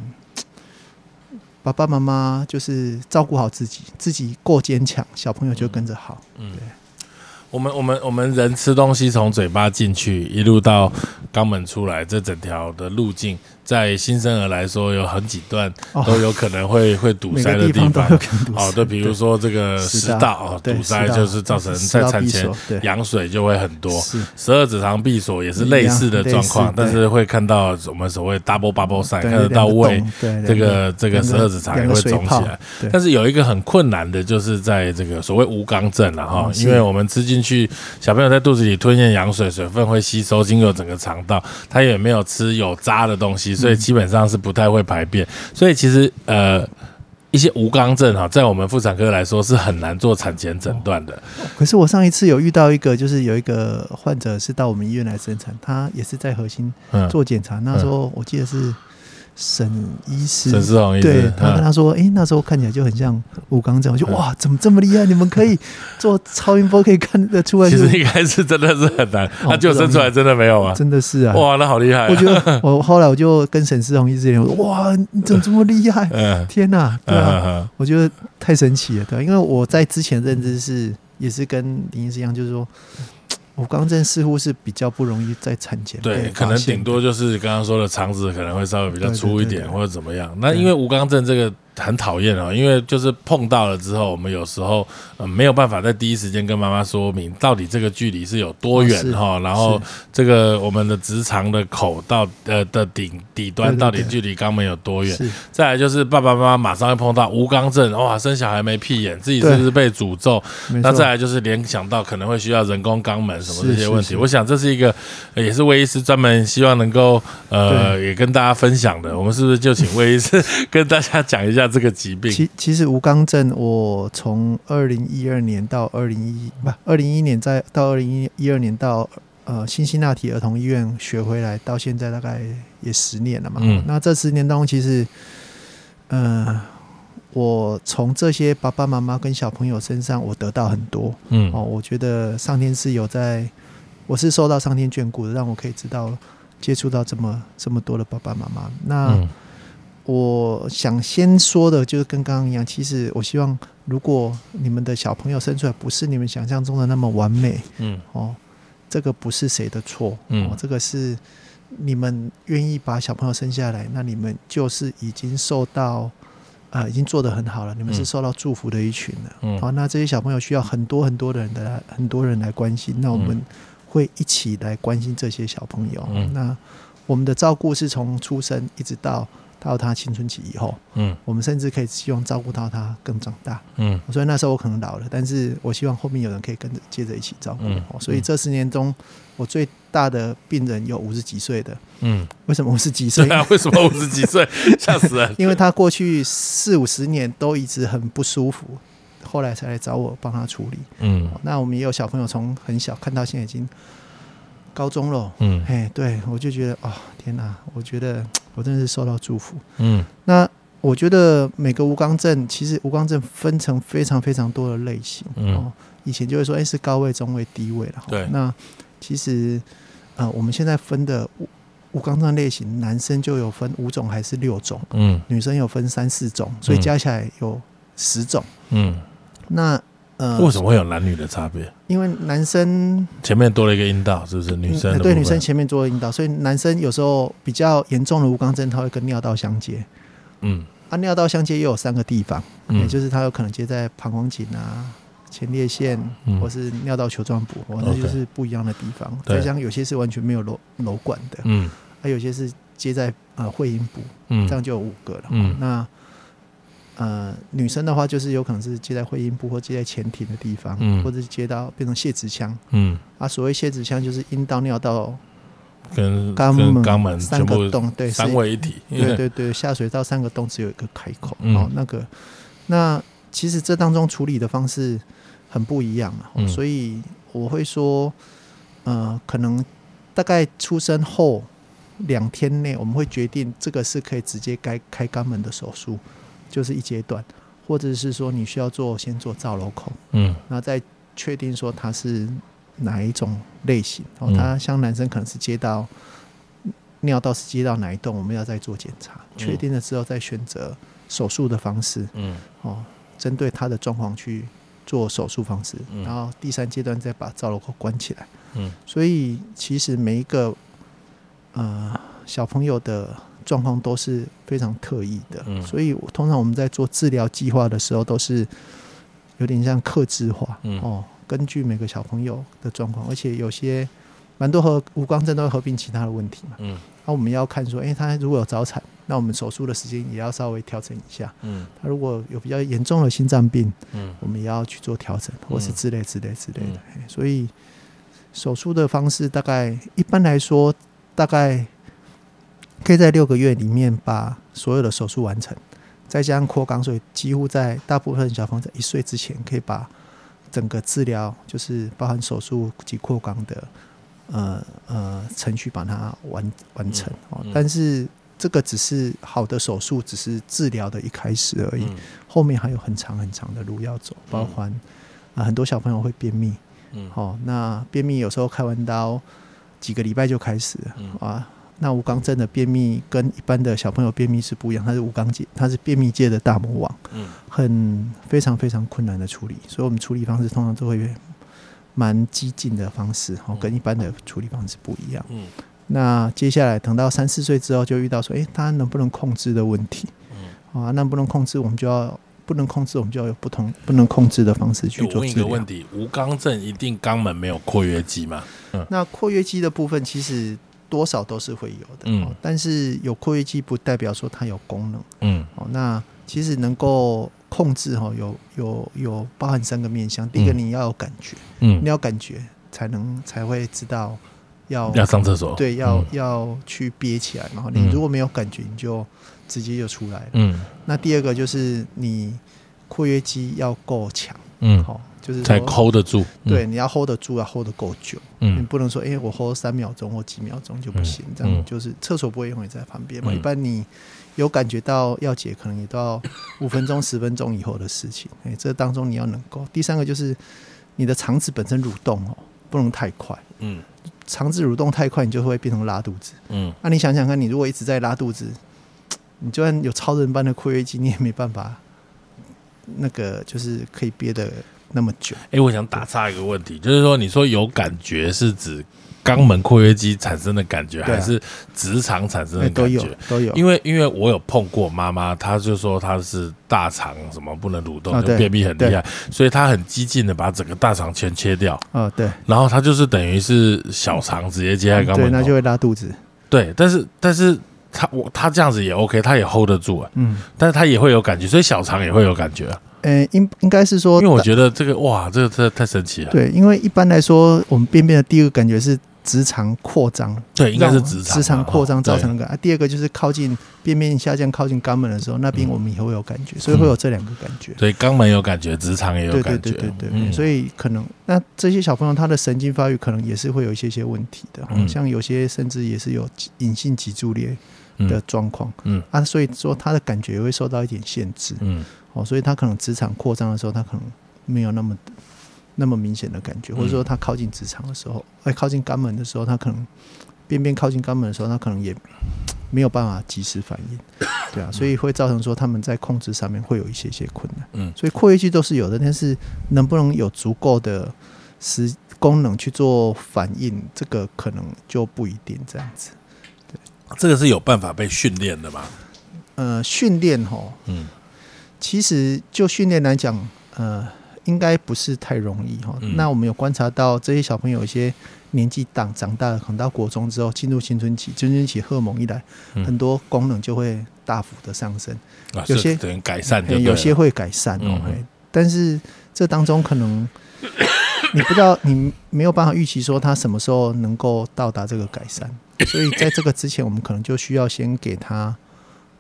爸爸妈妈就是照顾好自己，自己够坚强，小朋友就跟着好。嗯，对。我们我们我们人吃东西从嘴巴进去，一路到肛门出来，这整条的路径。在新生儿来说，有很几段都有可能会 *laughs* 会堵塞的地方。哦，对，比如说这个食道哦，堵塞就是造成在产前羊水就会很多。十二指肠闭锁也是类似的状况，但是会看到我们所谓 double bubble sign，看得到胃这个这个十二指肠也会肿起来。但是有一个很困难的，就是在这个所谓无肛症了哈，因为我们吃进去，小朋友在肚子里吞咽羊水，水分会吸收经过整个肠道，他也没有吃有渣的东西。所以基本上是不太会排便，所以其实呃一些无肛症哈，在我们妇产科来说是很难做产前诊断的。可是我上一次有遇到一个，就是有一个患者是到我们医院来生产，他也是在核心做检查，那时候我记得是。沈医师，沈思宏医师，对他跟他说：“哎，那时候看起来就很像武刚这样。”我就哇，怎么这么厉害？你们可以做超音波，可以看得出来。其实应该是真的是很难，他就生出来真的没有啊，真的是啊，哇，那好厉害！我觉得我后来我就跟沈思宏医师聊，哇，你怎么这么厉害？*laughs* 天哪，对啊，我觉得太神奇了，对，因为我在之前认知是也是跟林医师一样，就是说。我刚正似乎是比较不容易在产前对，可能顶多就是刚刚说的肠子可能会稍微比较粗一点或者怎么样。那因为吴刚症这个。很讨厌哦，因为就是碰到了之后，我们有时候呃没有办法在第一时间跟妈妈说明到底这个距离是有多远哈，然后这个我们的直肠的口到呃的顶底端到底距离肛门有多远？再来就是爸爸妈妈马上会碰到无肛症，哇，生小孩没屁眼，自己是不是被诅咒？那再来就是联想到可能会需要人工肛门什么这些问题。我想这是一个也是魏医师专门希望能够呃也跟大家分享的。我们是不是就请魏医师 *laughs* 跟大家讲一下？这个疾病，其其实吴刚症，我从二零一二年到二零一不二零一一年，在到二零一一二年到呃新辛那提儿童医院学回来，到现在大概也十年了嘛。嗯，那这十年当中，其实，呃，我从这些爸爸妈妈跟小朋友身上，我得到很多。嗯，哦，我觉得上天是有在，我是受到上天眷顾的，让我可以知道接触到这么这么多的爸爸妈妈。那我想先说的，就是跟刚刚一样。其实我希望，如果你们的小朋友生出来不是你们想象中的那么完美，嗯，哦，这个不是谁的错，嗯，这个是你们愿意把小朋友生下来，那你们就是已经受到，呃，已经做得很好了。你们是受到祝福的一群了，嗯，好，那这些小朋友需要很多很多的人的很多人来关心，那我们会一起来关心这些小朋友。那我们的照顾是从出生一直到。到他青春期以后，嗯，我们甚至可以希望照顾到他更长大，嗯，所以那时候我可能老了，但是我希望后面有人可以跟着接着一起照顾，所以这十年中，我最大的病人有五十几岁的，嗯，为什么五十几岁？啊 *laughs* 为什么五十几岁？吓死人！*laughs* 因为他过去四五十年都一直很不舒服。后来才来找我帮他处理。嗯。那我们也有小朋友从很小看到现在已经高中了，嗯。嘿，对我就觉得哦，天哪，我觉得我真的是受到祝福。嗯那我觉得每个无刚症，其实无刚症分成非常非常多的类型。嗯哦，以前就会说，哎，是高位、中位、低位了。对那其实呃，我们现在分的无无肛症类型，男生就有分五种还是六种，嗯女生有分三四种，所以嗯加起来有十种。嗯，那呃，为什么会有男女的差别？因为男生前面多了一个阴道，是不是？女生对女生前面多了阴道，所以男生有时候比较严重的无肛症，它会跟尿道相接。嗯啊，尿道相接也有三个地方，也嗯就是它有可能接在膀胱颈啊、前列腺，嗯或是尿道球状部，哦，那就是不一样的地方。对再加上有些是完全没有瘘瘘管的，嗯还有些是接在呃会阴部，嗯这样就有五个了。嗯那呃，女生的话就是有可能是接在会阴部或接在前庭的地方，嗯或者是接到变成泄殖腔。嗯，啊，所谓泄殖腔就是阴道、尿道、跟肛门、肛门三个洞，对，三位一体。对对对，下水道三个洞只有一个开口。嗯哦，那个，那其实这当中处理的方式很不一样啊，嗯所以我会说，呃，可能大概出生后两天内，我们会决定这个是可以直接开开肛门的手术，就是一阶段，或者是说你需要做先做造瘘口，嗯然后再确定说它是哪一种类型。哦嗯，它像男生可能是接到尿道是接到哪一洞，我们要再做检查，确定了之后再选择手术的方式。嗯哦，针对他的状况去做手术方式，嗯然后第三阶段再把造瘘口关起来。嗯所以其实每一个呃小朋友的状况都是非常特异的，嗯。所以我通常我们在做治疗计划的时候都是有点像克制化，嗯。哦，根据每个小朋友的状况，而且有些蛮多和无光症都会合并其他的问题嘛，嗯。那我们要看说，诶，他如果有早产，那我们手术的时间也要稍微调整一下。嗯。他如果有比较严重的心脏病，嗯。我们也要去做调整，或是之类之类之类的。嗯。所以手术的方式大概一般来说，大概可以在六个月里面把所有的手术完成，再加上扩肛，所以几乎在大部分小朋友在一岁之前可以把整个治疗，就是包含手术及扩肛的呃呃程序把它完完成哦嗯。但是这个只是好的手术，只是治疗的一开始而已。嗯后面还有很长很长的路要走，包含啊、很多小朋友会便秘，嗯哦，那便秘有时候开完刀几个礼拜就开始啊。那无肛症的便秘跟一般的小朋友便秘是不一样，它是无肛界，它是便秘界的大魔王，嗯很非常非常困难的处理，所以我们处理方式通常都会蛮激进的方式，哦嗯，跟一般的处理方式不一样。嗯那接下来等到三四岁之后，就遇到说，诶，他能不能控制的问题。嗯，啊，那不能控制，我们就要不能控制，我们就要有不同不能控制的方式去做治疗。个问题：无肛症一定肛门没有括约肌吗？嗯那括约肌的部分其实多少都是会有的，嗯。哦，但是有括约肌不代表说它有功能。嗯。哦。那其实能够控制哈、哦，有有有包含三个面向，第一个嗯。你要有感觉，嗯。你，要感觉才能才会知道要要上厕所。对要、嗯。要去憋起来，然后你嗯。如果没有感觉，你就直接就出来了。嗯。那第二个就是你括约肌要够强，嗯，好、就是说才 hold 得住。嗯对，，你要 hold 得住，要 hold 得够久，你嗯不能说，哎、我 hold 三秒钟或几秒钟就不行，嗯这样嗯就是厕所不会永远在旁边嘛。嗯一般你有感觉到要解，可能也都要五分钟、十分钟以后的事情。哎、这当中你要能够。第三个就是你的肠子本身蠕动哦，不能太快，嗯肠子蠕动太快，你就会变成拉肚子。嗯那、你想想看，你如果一直在拉肚子，你就算有超人般的括约肌，你也没办法，那个就是可以憋得那么久。哎，我想打岔一个问题，就是说，你说有感觉是指肛门括约肌产生的感觉，还是直肠产生的感觉？都有，因为因为我有碰过妈妈，她就说她是大肠什么不能蠕动，啊就便秘很厉害，所以她很激进的把整个大肠全切掉，啊，对，然后她就是等于是小肠直接接在肛对，门对那就会拉肚子。对，但是但是她我她这样子也 OK，她也 hold 得住啊，嗯，但是她也会有感觉，所以小肠也会有感觉啊，呃，应应该是说，因为我觉得这个哇，这个真的太神奇了，对，因为一般来说，我们便便的第一个感觉是直肠扩张，对，应该是直肠直肠扩张造成的。那个。啊，第二个就是靠近便便下降、靠近肛门的时候，那边我们也会有感觉，所以会有这两个感觉。所以肛门有感觉，直肠也有感觉。对对对对，嗯所以可能那这些小朋友他的神经发育可能也是会有一些些问题的，嗯像有些甚至也是有隐性脊柱裂的状况、嗯啊，所以说他的感觉也会受到一点限制嗯哦，所以他可能职场扩张的时候，他可能没有那么那么明显的感觉，或者说他靠近职场的时候，哎，靠近肛门的时候，他可能便便靠近肛门的时候，他可能也没有办法及时反应，*laughs* 对啊，所以会造成说他们在控制上面会有一些些困难。嗯所以括约肌都是有的，但是能不能有足够的时功能去做反应，这个可能就不一定这样子。对这个是有办法被训练的吗？呃，训练吼，嗯其实就训练来讲，呃，应该不是太容易哈。嗯那我们有观察到这些小朋友有一些年纪长长大了，可能到国中之后进入青春期，青春期荷尔蒙一来，嗯很多功能就会大幅的上升。啊，有些是等于改善对有些会改善哦嗯，但是这当中可能你不知道，你没有办法预期说他什么时候能够到达这个改善，所以在这个之前，我们可能就需要先给他。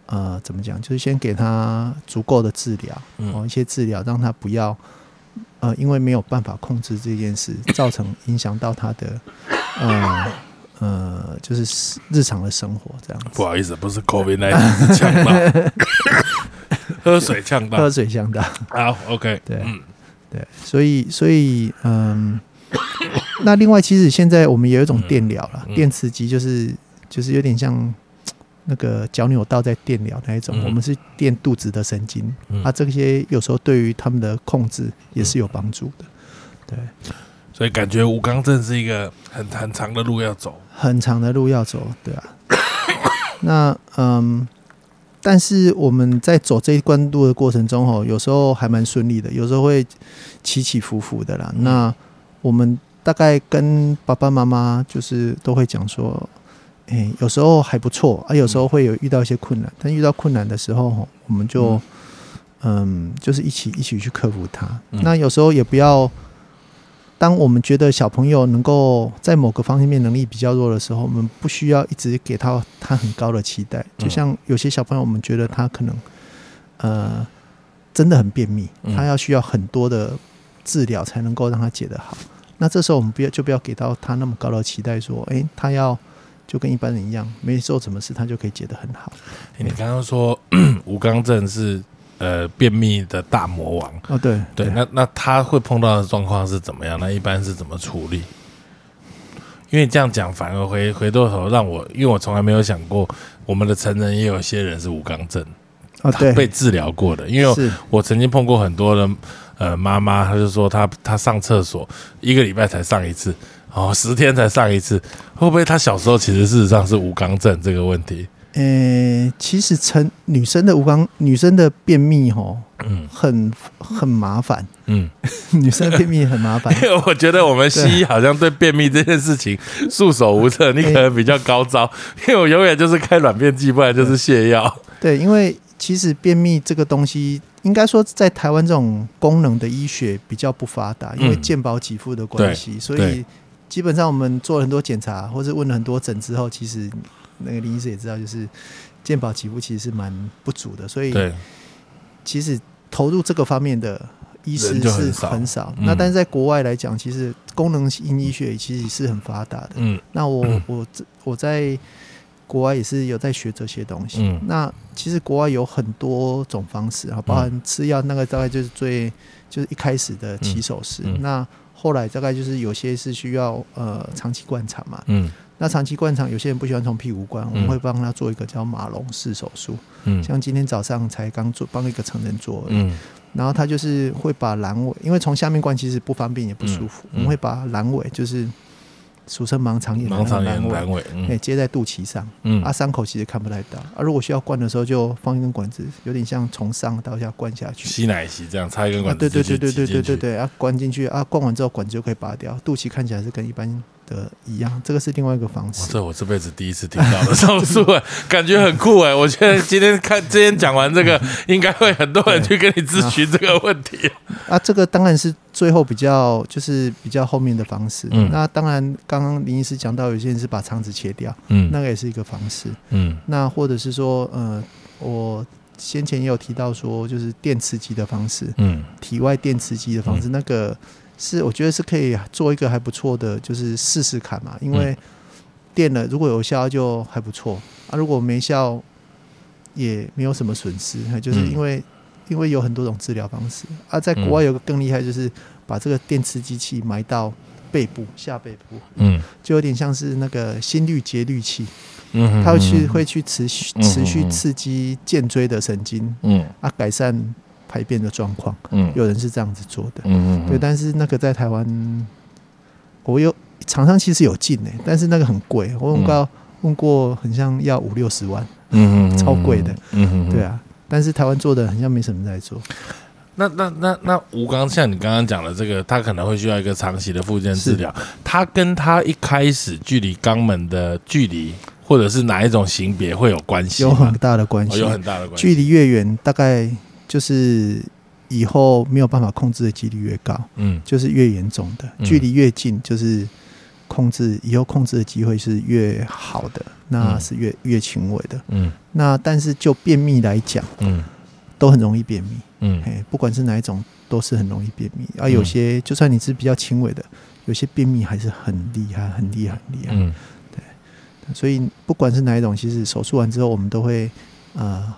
呃，怎么讲？就是先给他足够的治疗，嗯哦，一些治疗，让他不要，呃，因为没有办法控制这件事，造成影响到他的，呃呃，就是日常的生活这样子。不好意思，不是 COVID 那是呛到，喝水呛到喝。水呛到。好，OK，对嗯对，所以所以嗯，那另外其实现在我们也有一种电疗了，嗯电刺激就是就是有点像那个脚扭到在电疗那一种，嗯我们是电肚子的神经，嗯啊，这些有时候对于他们的控制也是有帮助的。对，所以感觉吴刚镇是一个很很长的路要走。很长的路要走，对啊。*coughs* 那嗯，但是我们在走这一关路的过程中，哦，有时候还蛮顺利的，有时候会起起伏伏的啦。那我们大概跟爸爸妈妈就是都会讲说，诶、有时候还不错啊，有时候会有遇到一些困难，但遇到困难的时候，吼我们就嗯就是一起一起去克服它。嗯那有时候也不要。当我们觉得小朋友能够在某个方面能力比较弱的时候，我们不需要一直给他他很高的期待。就像有些小朋友，我们觉得他可能呃真的很便秘，嗯他要需要很多的治疗才能够让他解得好。那这时候我们不要就不要给到他那么高的期待，说，诶，他要就跟一般人一样，没做什么事他就可以解得很好。欸你刚刚说 *clears throat* 吴刚正是呃便秘的大魔王，哦，对对，那那他会碰到的状况是怎么样？那一般是怎么处理？因为这样讲，反而回回过头让我，因为我从来没有想过，我们的成人也有些人是无肛症，哦他被，治疗过的。因为是我曾经碰过很多的呃妈妈，她就说她她上厕所一个礼拜才上一次，哦，十天才上一次，会不会她小时候其实事实上是无肛症这个问题？呃，其实成女生的无肛女生的便秘吼，嗯很很麻烦，嗯，*laughs* 女生的便秘很麻烦。*laughs* 因为我觉得我们西医好像对便秘这件事情束手无策，你可能比较高招，因为我永远就是开软便剂，不然就是泻药。对，因为其实便秘这个东西，应该说在台湾这种功能的医学比较不发达，因为嗯健保给付的关系，所以对基本上我们做了很多检查，或者问了很多诊之后，其实那个林医师也知道，就是健保起步其实是蛮不足的，所以，其实投入这个方面的医师是少很少。嗯那但是在国外来讲，其实功能性医学其实是很发达的。嗯那我、嗯 *clears throat* 我这我在国外也是有在学这些东西。嗯那其实国外有很多种方式啊，包含吃药，那个大概就是最就是一开始的起手式。嗯嗯那后来大概就是有些是需要呃长期灌肠嘛。嗯。那长期灌肠，有些人不喜欢从屁股灌，我们嗯会帮他做一个叫马龙式手术。嗯。像今天早上才刚做帮一个成人做而已，嗯。然后他就是会把阑尾，因为从下面灌其实不方便也不舒服，嗯。嗯。我们会把阑尾就是俗称盲肠炎的盲肠炎阑尾，哎、嗯。接在肚脐上，嗯。啊，伤口其实看不太到，啊，如果需要灌的时候就放一根管子，有点像从上到下灌下去。吸奶吸这样插一根啊，管子对对对对继续挤进去，对对对对，啊，灌进去啊，灌完之后管子就可以拔掉，肚脐看起来是跟一般的一样，这个是另外一个方式。这我这辈子第一次听到的手术，哎，感觉很酷哎！我觉得今天看今天讲完这个，*laughs* 应该会很多人去跟你咨询这个问题。*laughs* 啊，这个当然是最后比较就是比较后面的方式。嗯，那当然刚刚林医师讲到，有些人是把肠子切掉，嗯，那个也是一个方式。嗯，那或者是说，呃，我先前也有提到说，就是电磁激的方式，嗯，体外电磁激的方式，那个。是，我觉得是可以做一个还不错的，就是试试看嘛。因为电了，如果有效就还不错。啊；如果没效，也没有什么损失。就是因为因为有很多种治疗方式。啊，在国外有个更厉害，就是把这个电磁机器埋到背部下背部，嗯，就有点像是那个心率节律器，嗯，它会去会去持续持续刺激颈椎的神经，嗯，啊，改善。排便的状况，嗯，有人是这样子做的，嗯嗯，对，但是那个在台湾，我有厂商其实有进诶，但是那个很贵，我问过问过，很像要五六十万，嗯嗯，*laughs* 超贵的，嗯嗯，对啊，但是台湾做的很像没什么在做。那那那那吴刚，像你刚刚讲的这个，他可能会需要一个长期的复健治疗，他跟他一开始距离肛门的距离，或者是哪一种型别会有关系？有很大的关系，有很大的关系，距离越远，大概。就是以后没有办法控制的几率越高，嗯，就是越严重的。距离越近，就是控制以后控制的机会是越好的，那是越越轻微的，嗯。那但是就便秘来讲，嗯，都很容易便秘，嗯，哎，不管是哪一种，都是很容易便秘。而有些就算你是比较轻微的，有些便秘还是很厉害，很厉害，很厉害，嗯，对。所以不管是哪一种，其实手术完之后，我们都会呃。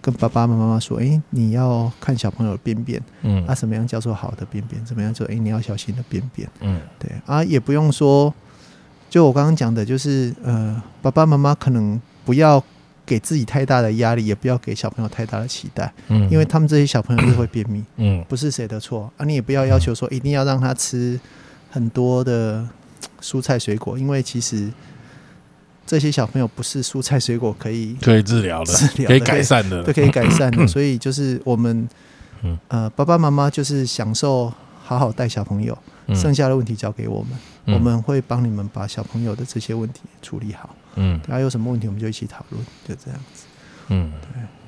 跟爸爸妈妈说：“哎，你要看小朋友的便便，嗯，啊，什么样叫做好的便便？怎么样做？哎，你要小心的便便，嗯，对啊，也不用说，就我刚刚讲的，就是呃，爸爸妈妈可能不要给自己太大的压力，也不要给小朋友太大的期待，嗯，因为他们这些小朋友是会便秘，嗯，不是谁的错啊，你也不要要求说一定要让他吃很多的蔬菜水果，因为其实。”这些小朋友不是蔬菜水果可以可以治疗的，治疗可以改善的，都可以改善的。所以就是我们，呃，爸爸妈妈就是享受好好带小朋友，剩下的问题交给我们，我们会帮你们把小朋友的这些问题处理好。嗯，大家有什么问题我们就一起讨论，就这样子。嗯，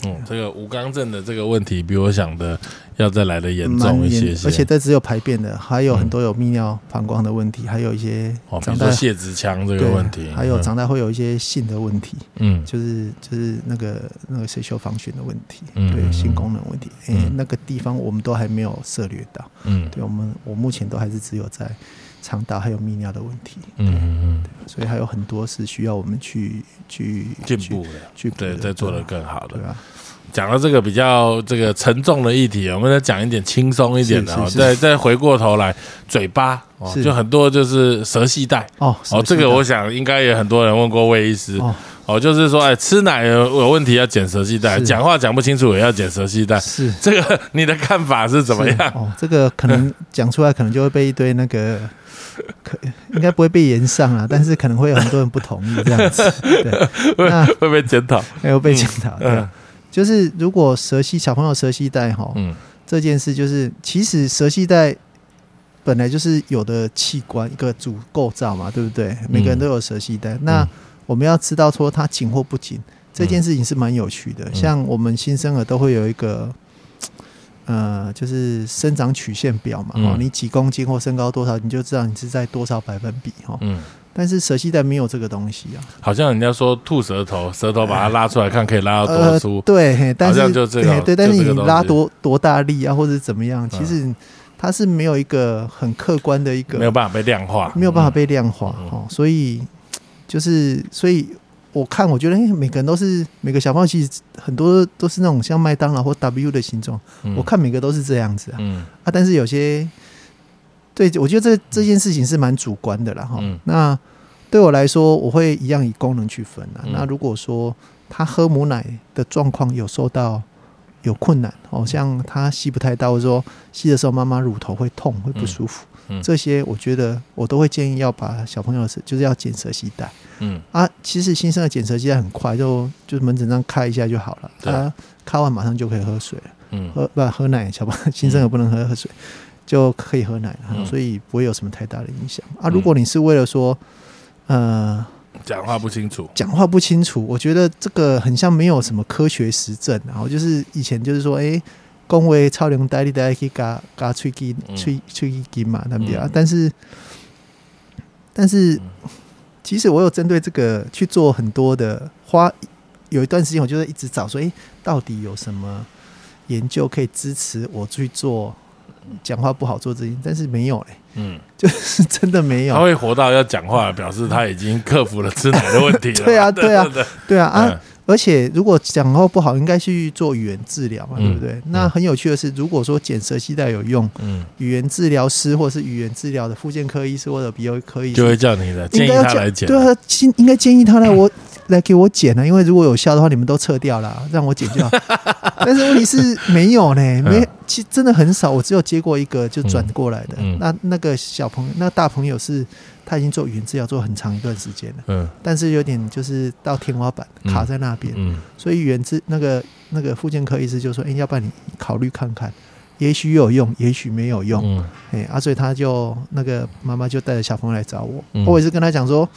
对，嗯，这个无肛症的这个问题比我想的要再来的严重一些，而且这只有排便的，还有很多有泌尿膀胱的问题，还有一些长大泄殖腔这个问题，还有长大会有一些性的问题，嗯，就是就是那个那个谁修防汛的问题，对性功能问题，哎，那个地方我们都还没有涉猎到，嗯，对我们我目前都还是只有在。肠道还有泌尿的问题，嗯嗯嗯，所以还有很多是需要我们去去进步的，去对再做的更好的。讲到这个比较这个沉重的议题，我们再讲一点轻松一点的哦。再再回过头来，嘴巴哦，就很多就是舌系带。哦哦，这个我想应该也很多人问过魏医师哦，就是说哎，吃奶有问题要剪舌系带，讲话讲不清楚也要剪舌系带，是。这个你的看法是怎么样？哦，这个可能讲出来可能就会被一堆那个。*laughs* 可应该不会被延上啊，但是可能会有很多人不同意这样子，*laughs* 对，那会被检讨，没有被检讨，对，就是如果蛇系小朋友蛇系带哈，嗯，这件事就是其实蛇系带本来就是有的器官一个主构造嘛，对不对？每个人都有蛇系带，那我们要知道说它紧或不紧，这件事情是蛮有趣的。像我们新生儿都会有一个。呃，就是生长曲线表嘛，哦，你几公斤或身高多少，你就知道你是在多少百分比哈。嗯，但是舌系带没有这个东西啊。好像人家说吐舌头，舌头把它拉出来看，可以拉到多粗。对，但是就这个，对，但是你拉多多大力啊，或者怎么样，其实它是没有一个很客观的一个，没有办法被量化，没有办法被量化哦。所以就是所以。我看，我觉得每个人都是每个小朋友，其实很多都是那种像麦当劳或 W 的形状。我看每个都是这样子啊。啊，但是有些，对我觉得这这件事情是蛮主观的啦哈。那对我来说，我会一样以功能去分啊。那如果说他喝母奶的状况有受到有困难，哦，像他吸不太到，或者说吸的时候妈妈乳头会痛会不舒服。这些我觉得我都会建议要把小朋友是就是要剪舌系带，嗯。啊，其实新生的剪舌系带很快，就就是门诊上开一下就好了，他开完马上就可以喝水。了，嗯，喝不喝奶，小朋友新生儿不能喝 *laughs* 喝水，就可以喝奶了，所以不会有什么太大的影响。啊。如果你是为了说，呃，讲话不清楚，讲话不清楚，我觉得这个很像没有什么科学实证。然后就是以前就是说，哎，恭维超龄代理大家可以嘎嘎吹机吹吹机嘛，对不对啊？但是，但是，其实我有针对这个去做很多的花，有一段时间我就一直找说，哎，到底有什么研究可以支持我去做？讲话不好做这些，但是没有嘞，嗯，就是真的没有。他会活到要讲话，表示他已经克服了吃奶的问题了。*laughs* 对啊，对啊，对啊啊！而且如果讲话不好，应该去做语言治疗嘛，对不对？那很有趣的是，如果说剪舌系带有用，嗯，语言治疗师或是语言治疗的附件科医师或者鼻喉科医师就会叫你的，建议他来剪。对啊，应应该建议他来我。来给我剪了，因为如果有效的话，你们都撤掉了，让我剪就好。*laughs* 但是问题是没有呢，没，其实真的很少。我只有接过一个就转过来的。那那个小朋友，那大朋友是他已经做语言治疗做很长一段时间了。嗯。但是有点就是到天花板卡在那边。嗯。所以语言治那个那个附件科医师就说：“哎，要不然你考虑看看，也许有用，也许没有用。”嗯。哎，啊，所以他就那个妈妈就带着小朋友来找我。我也是跟他讲说。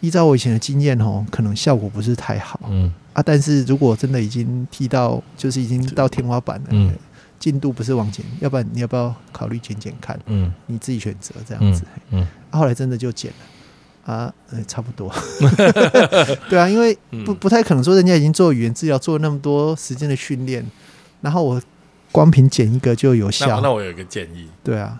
依照我以前的经验哦，可能效果不是太好。嗯啊，但是如果真的已经踢到，就是已经到天花板了，嗯，进度不是往前，要不然你要不要考虑减减看？嗯，你自己选择这样子。嗯，后来真的就减了啊，呃，差不多。*laughs* 对啊，因为不不太可能说人家已经做语言治疗，做了那么多时间的训练，然后我。光凭剪一个就有效？那我有一个建议。对啊，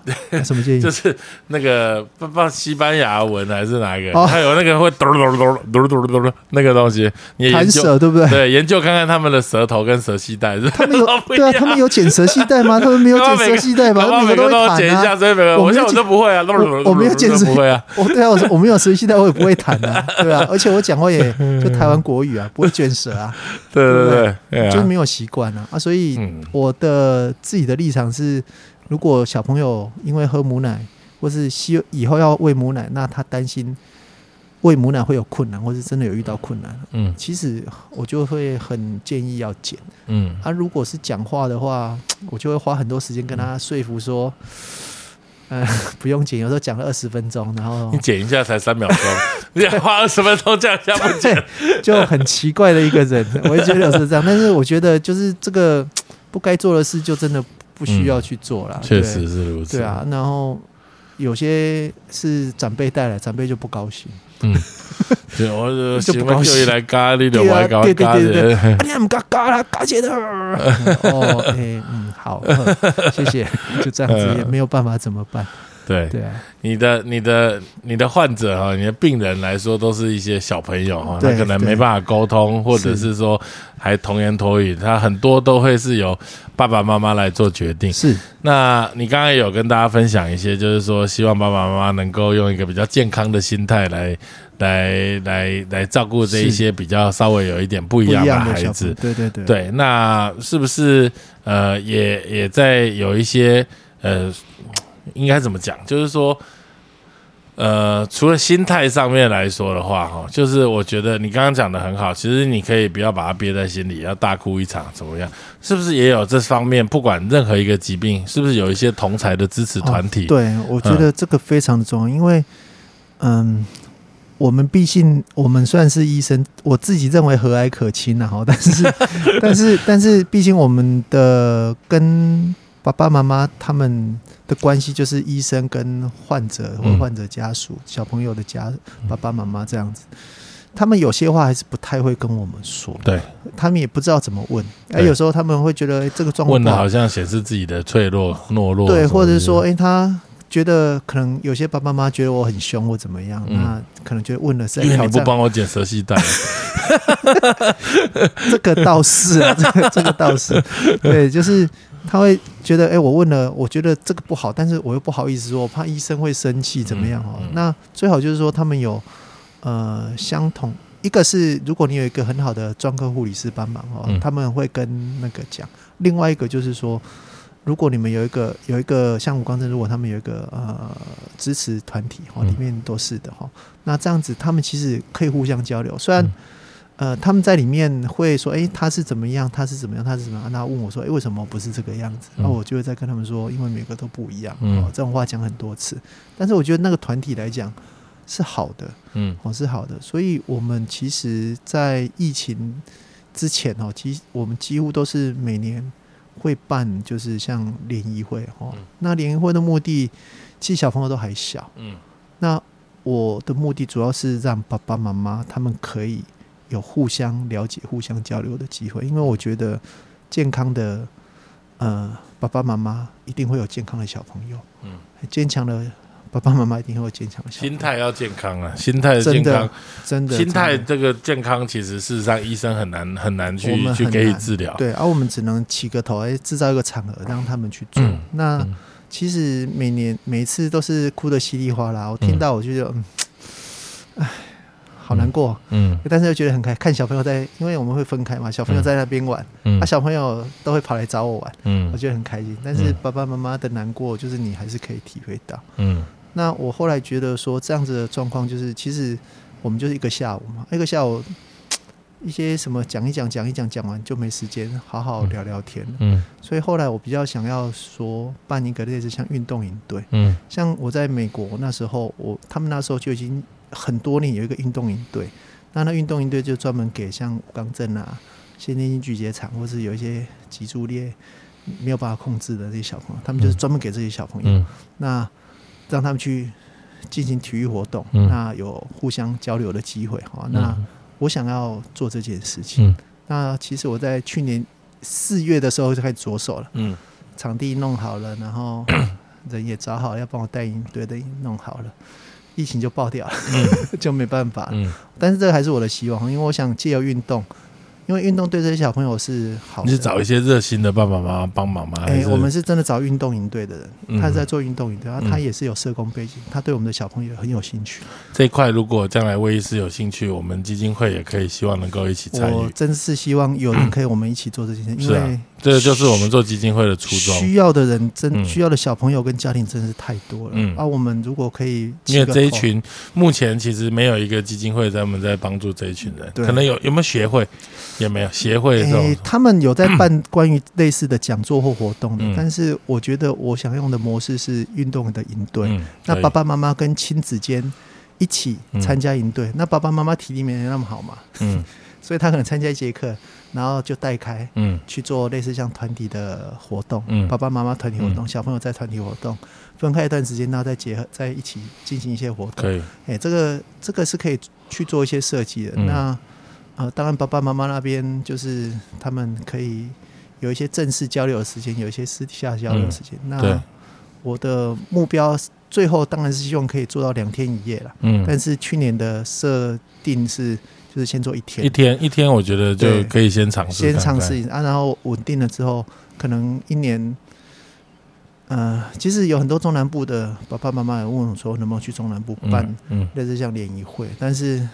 什么建议？*laughs* 就是那个不不西班牙文还是哪一个？还有那个会嘟嘟嘟嘟嘟嘟嘟那个东西，你弹舌对不对？对，研究看看他们的舌头跟舌系带。他们有 *laughs* 对啊，他们有剪舌系带吗？他们没有 *laughs* 剪舌系带吧？每个都剪一下，所以每个我像我都不会啊，我没有剪舌，不会啊。我对啊，我我没有舌系带，我也不会弹啊，对啊。而且我讲话也就台湾国语啊，不会卷舌啊。对对对，就是没有习惯啊啊，所以我的自己的。立场是，如果小朋友因为喝母奶，或是希以后要喂母奶，那他担心喂母奶会有困难，或是真的有遇到困难，嗯，其实我就会很建议要减，嗯，啊，如果是讲话的话，我就会花很多时间跟他说服说，呃，*laughs* 不用减，有时候讲了二十分钟，然后你减一下才三秒钟，你花二十分钟这样下不减，*laughs* 就很奇怪的一个人，我也觉得是这样，但是我觉得就是这个不该做的事，就真的。不需要去做了，确实是如此。对啊，然后有些是长辈带来，长辈就不高兴。嗯，*laughs* 对，我就不高兴。来咖喱的，我还搞咖喱，*laughs* 你还不嘎嘎啦，嘎起的。*laughs* 哦，哎，嗯，好，谢谢。就这样子，也没有办法，怎么办？对对啊，你的你的你的患者哈，你的病人来说都是一些小朋友哈，他可能没办法沟通，或者是说还童言童语，他很多都会是由爸爸妈妈来做决定。是，那你刚刚有跟大家分享一些，就是说希望爸爸妈妈能够用一个比较健康的心态来来来来照顾这一些比较稍微有一点不一样的孩子。对对对，对，那是不是呃也也在有一些呃。应该怎么讲？就是说，呃，除了心态上面来说的话，哈，就是我觉得你刚刚讲的很好。其实你可以不要把它憋在心里，要大哭一场，怎么样？是不是也有这方面？不管任何一个疾病，是不是有一些同才的支持团体？对，我觉得这个非常的重要，因为，嗯，我们毕竟我们算是医生，我自己认为和蔼可亲啊，哈，但是，*laughs* 但是，但是，毕竟我们的跟爸爸妈妈他们。的关系就是医生跟患者或患者家属、小朋友的家爸爸妈妈这样子，他们有些话还是不太会跟我们说，对。他们也不知道怎么问。哎，有时候他们会觉得这个状况问的好像显示自己的脆弱懦弱，对，或者是说，哎，他觉得可能有些爸爸妈妈觉得我很凶或怎么样，那可能就问了是因为你不帮我剪蛇系带，*laughs* 这个倒是啊，这个这个倒是，对，就是。他会觉得，哎，我问了，我觉得这个不好，但是我又不好意思说，我怕医生会生气，怎么样哦？那最好就是说，他们有呃相同，一个是如果你有一个很好的专科护理师帮忙哦，他们会跟那个讲；另外一个就是说，如果你们有一个有一个像吴光正，如果他们有一个呃支持团体哦，里面都是的哈，那这样子他们其实可以互相交流，虽然。呃，他们在里面会说，哎，他是怎么样？他是怎么样？他是怎么样？那问我说，哎，为什么不是这个样子？然后我就会再跟他们说，因为每个都不一样。嗯，这种话讲很多次，但是我觉得那个团体来讲是好的，嗯，哦是好的。所以我们其实，在疫情之前哦，其我们几乎都是每年会办，就是像联谊会哦。那联谊会的目的，其实小朋友都还小，嗯，那我的目的主要是让爸爸妈妈他们可以。有互相了解、互相交流的机会，因为我觉得健康的呃爸爸妈妈一定会有健康的小朋友，嗯，坚强的爸爸妈妈一定会有坚强。心态要健康啊，心态健康，真的，心态这个健康，其实事实上医生很难很难去去给予治疗，对，而我们只能起个头，哎，制造一个场合让他们去做。那其实每年每次都是哭的稀里哗啦，我听到我就觉得，嗯，唉。好难过，嗯，但是又觉得很开看小朋友在，因为我们会分开嘛，小朋友在那边玩，嗯，啊，小朋友都会跑来找我玩，嗯，我觉得很开心。但是爸爸妈妈的难过，就是你还是可以体会到，嗯。那我后来觉得说，这样子的状况，就是其实我们就是一个下午嘛，一个下午 *tsk* 一些什么讲一讲，讲一讲，讲完就没时间好好聊聊天了，嗯。所以后来我比较想要说办一个类似像运动营队，嗯，像我在美国那时候，我他们那时候就已经。很多年有一个运动营队，那那运动营队就专门给像刚正啊、先天性巨结肠，或是有一些脊柱裂没有办法控制的这些小朋友，他们就是专门给这些小朋友，那让他们去进行体育活动，那有互相交流的机会。哈，那我想要做这件事情。那其实我在去年四月的时候就开始着手了，嗯，场地弄好了，然后人也找好，要帮我带营队的弄好了。疫情就爆掉了，*laughs* 就没办法。嗯，但是这个还是我的希望，因为我想借由运动。因为运动对这些小朋友是好，你是找一些热心的爸爸妈妈帮忙吗？哎，我们是真的找运动营队的人，他是在做运动营队，然后他也是有社工背景，他对我们的小朋友很有兴趣。这一块如果将来魏医师有兴趣，我们基金会也可以希望能够一起参与。我真是希望有人可以我们一起做这件事，因为这个就是我们做基金会的初衷。需要的人真需要的小朋友跟家庭真的是太多了。嗯，啊我们如果可以，因为这一群目前其实没有一个基金会专门在帮助这一群人，可能有有没有协会？也没有协会，诶，他们有在 *clears throat* 办关于类似的讲座或活动的，但是我觉得我想用的模式是运动的营队。那爸爸妈妈跟亲子间一起参加营队，那爸爸妈妈体力没那么好嘛，嗯，*laughs* 所以他可能参加一节课，然后就带开，嗯，去做类似像团体的活动，嗯，爸爸妈妈团体活动，小朋友在团体活动，分开一段时间，然后再结合在一起进行一些活动，可以，哎，这个这个是可以去做一些设计的，那。呃，当然，爸爸妈妈那边就是他们可以有一些正式交流的时间，有一些私底下交流的时间。那我的目标最后当然是希望可以做到两天一夜了。嗯，但是去年的设定是就是先做一天，一天一天，我觉得就可以先尝试，先尝试一下，然后稳定了之后，可能一年。呃，其实有很多中南部的爸爸妈妈也问我说，能不能去中南部办类似像联谊会，但是。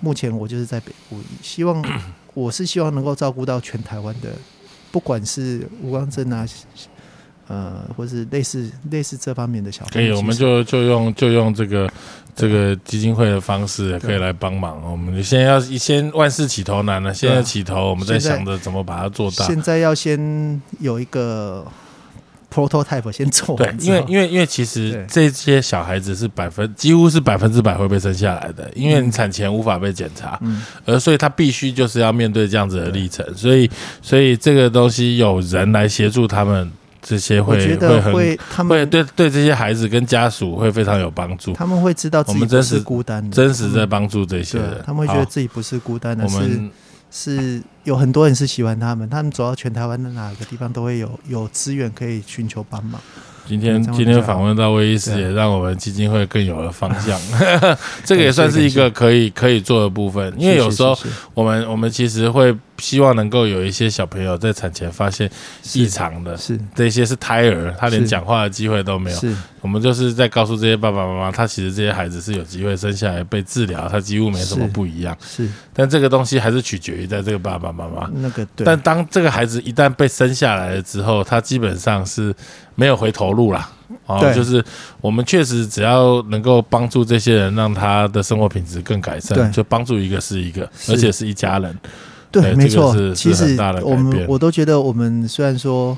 目前我就是在北部，希望 *clears throat* 我是希望能够照顾到全台湾的，不管是吴光正啊，呃，或是类似类似这方面的小可以，我们就就用就用这个这个基金会的方式可以来帮忙。我们现在要先万事起头难了，现在起头，我们在想着怎么把它做大。现在要先有一个。prototype 先做对，因为因为因为其实这些小孩子是百分几乎是百分之百会被生下来的，因为你产前无法被检查，嗯，而所以他必须就是要面对这样子的历程，所以所以这个东西有人来协助他们，这些会会会他们会对对这些孩子跟家属会非常有帮助，他们会知道自己真是孤单的，真实在帮助这些人，他们会觉得自己不是孤单的，是。是有很多人是喜欢他们，他们走到全台湾的哪个地方都会有有资源可以寻求帮忙。今天今天访问到威医师，也让我们基金会更有了方向。*laughs* 这个也算是一个可以可以做的部分，因为有时候我们我们其实会。希望能够有一些小朋友在产前发现异常的，是这些是胎儿，他连讲话的机会都没有。是，我们就是在告诉这些爸爸妈妈，他其实这些孩子是有机会生下来被治疗，他几乎没什么不一样。是，但这个东西还是取决于在这个爸爸妈妈。那个，但当这个孩子一旦被生下来了之后，他基本上是没有回头路了。哦，就是我们确实只要能够帮助这些人，让他的生活品质更改善，就帮助一个是一个，而且是一家人。对，对这个没错。其实我们我都觉得，我们虽然说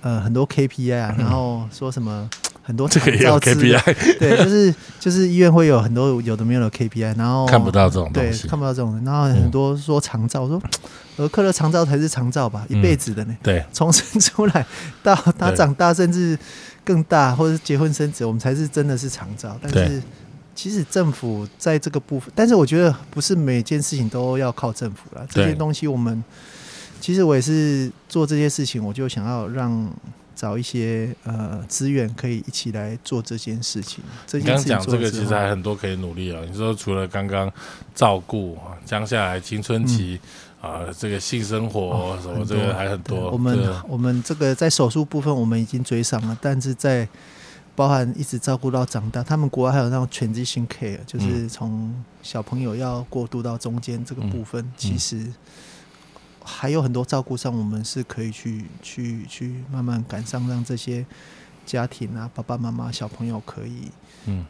呃很多 KPI 啊，然后说什么 *laughs* 很多这个也有长照 KPI，对，就是就是医院会有很多有的没有的 KPI，然后看不到这种对东西。看不到这种，然后很多说长照，我说儿科的长照才是长照吧，一辈子的呢，对，从生出来到他对长大，甚至更大，或者是结婚生子，我们才是真的是长照。但是其实政府在这个部分，但是我觉得不是每件事情都要靠政府了，这些东西我们其实我也是做这些事情，我就想要让。找一些呃资源可以一起来做这件事情。这你刚刚件事情讲这个其实还很多可以努力啊。你说除了刚刚照顾啊，将下来青春期啊，这个性生活什么，这个还很多。我们我们这个在手术部分我们已经追上了，但是在包含一直照顾到长大，他们国外还有那种 transition care，就是嗯从小朋友要过渡到中间这个部分，嗯。其实还有很多照顾上，我们是可以去去去慢慢赶上，让这些家庭啊，爸爸妈妈、小朋友可以。嗯，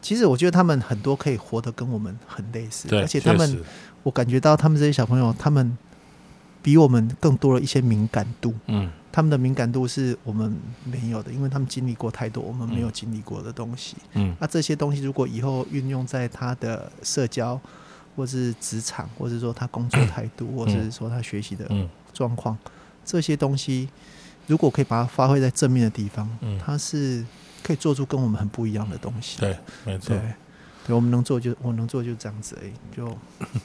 其实我觉得他们很多可以活得跟我们很类似，而且他们我感觉到他们这些小朋友，他们比我们更多了一些敏感度。嗯他们的敏感度是我们没有的，因为他们经历过太多我们没有经历过的东西。嗯。那、这些东西如果以后运用在他的社交，或是职场，或是说他工作态度，或者是说他学习的嗯状况，这些东西如果可以把它发挥在正面的地方，嗯，它是可以做出跟我们很不一样的东西。对，没错对，，我们能做就我能做就这样子而已，就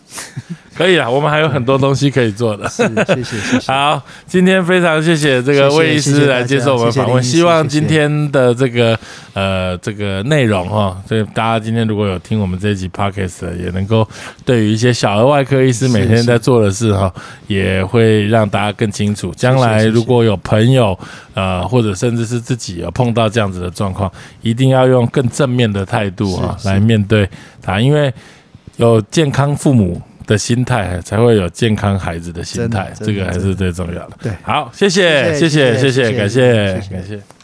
*laughs* 可以了，我们还有很多东西可以做的。*laughs* 是谢谢谢谢。好，今天非常谢谢这个魏医师来接受我们访问，希望今天的这个呃这个内容哈，所以大家今天如果有听我们这一集 podcast，的也能够对于一些小儿外科医师每天在做的事哈，也会让大家更清楚。将来如果有朋友呃或者甚至是自己有碰到这样子的状况，一定要用更正面的态度啊来面对它，因为有健康父母。的心态才会有健康孩子的心态，这个还是最重要的。对好，谢谢，谢谢，谢谢感谢，谢谢感谢。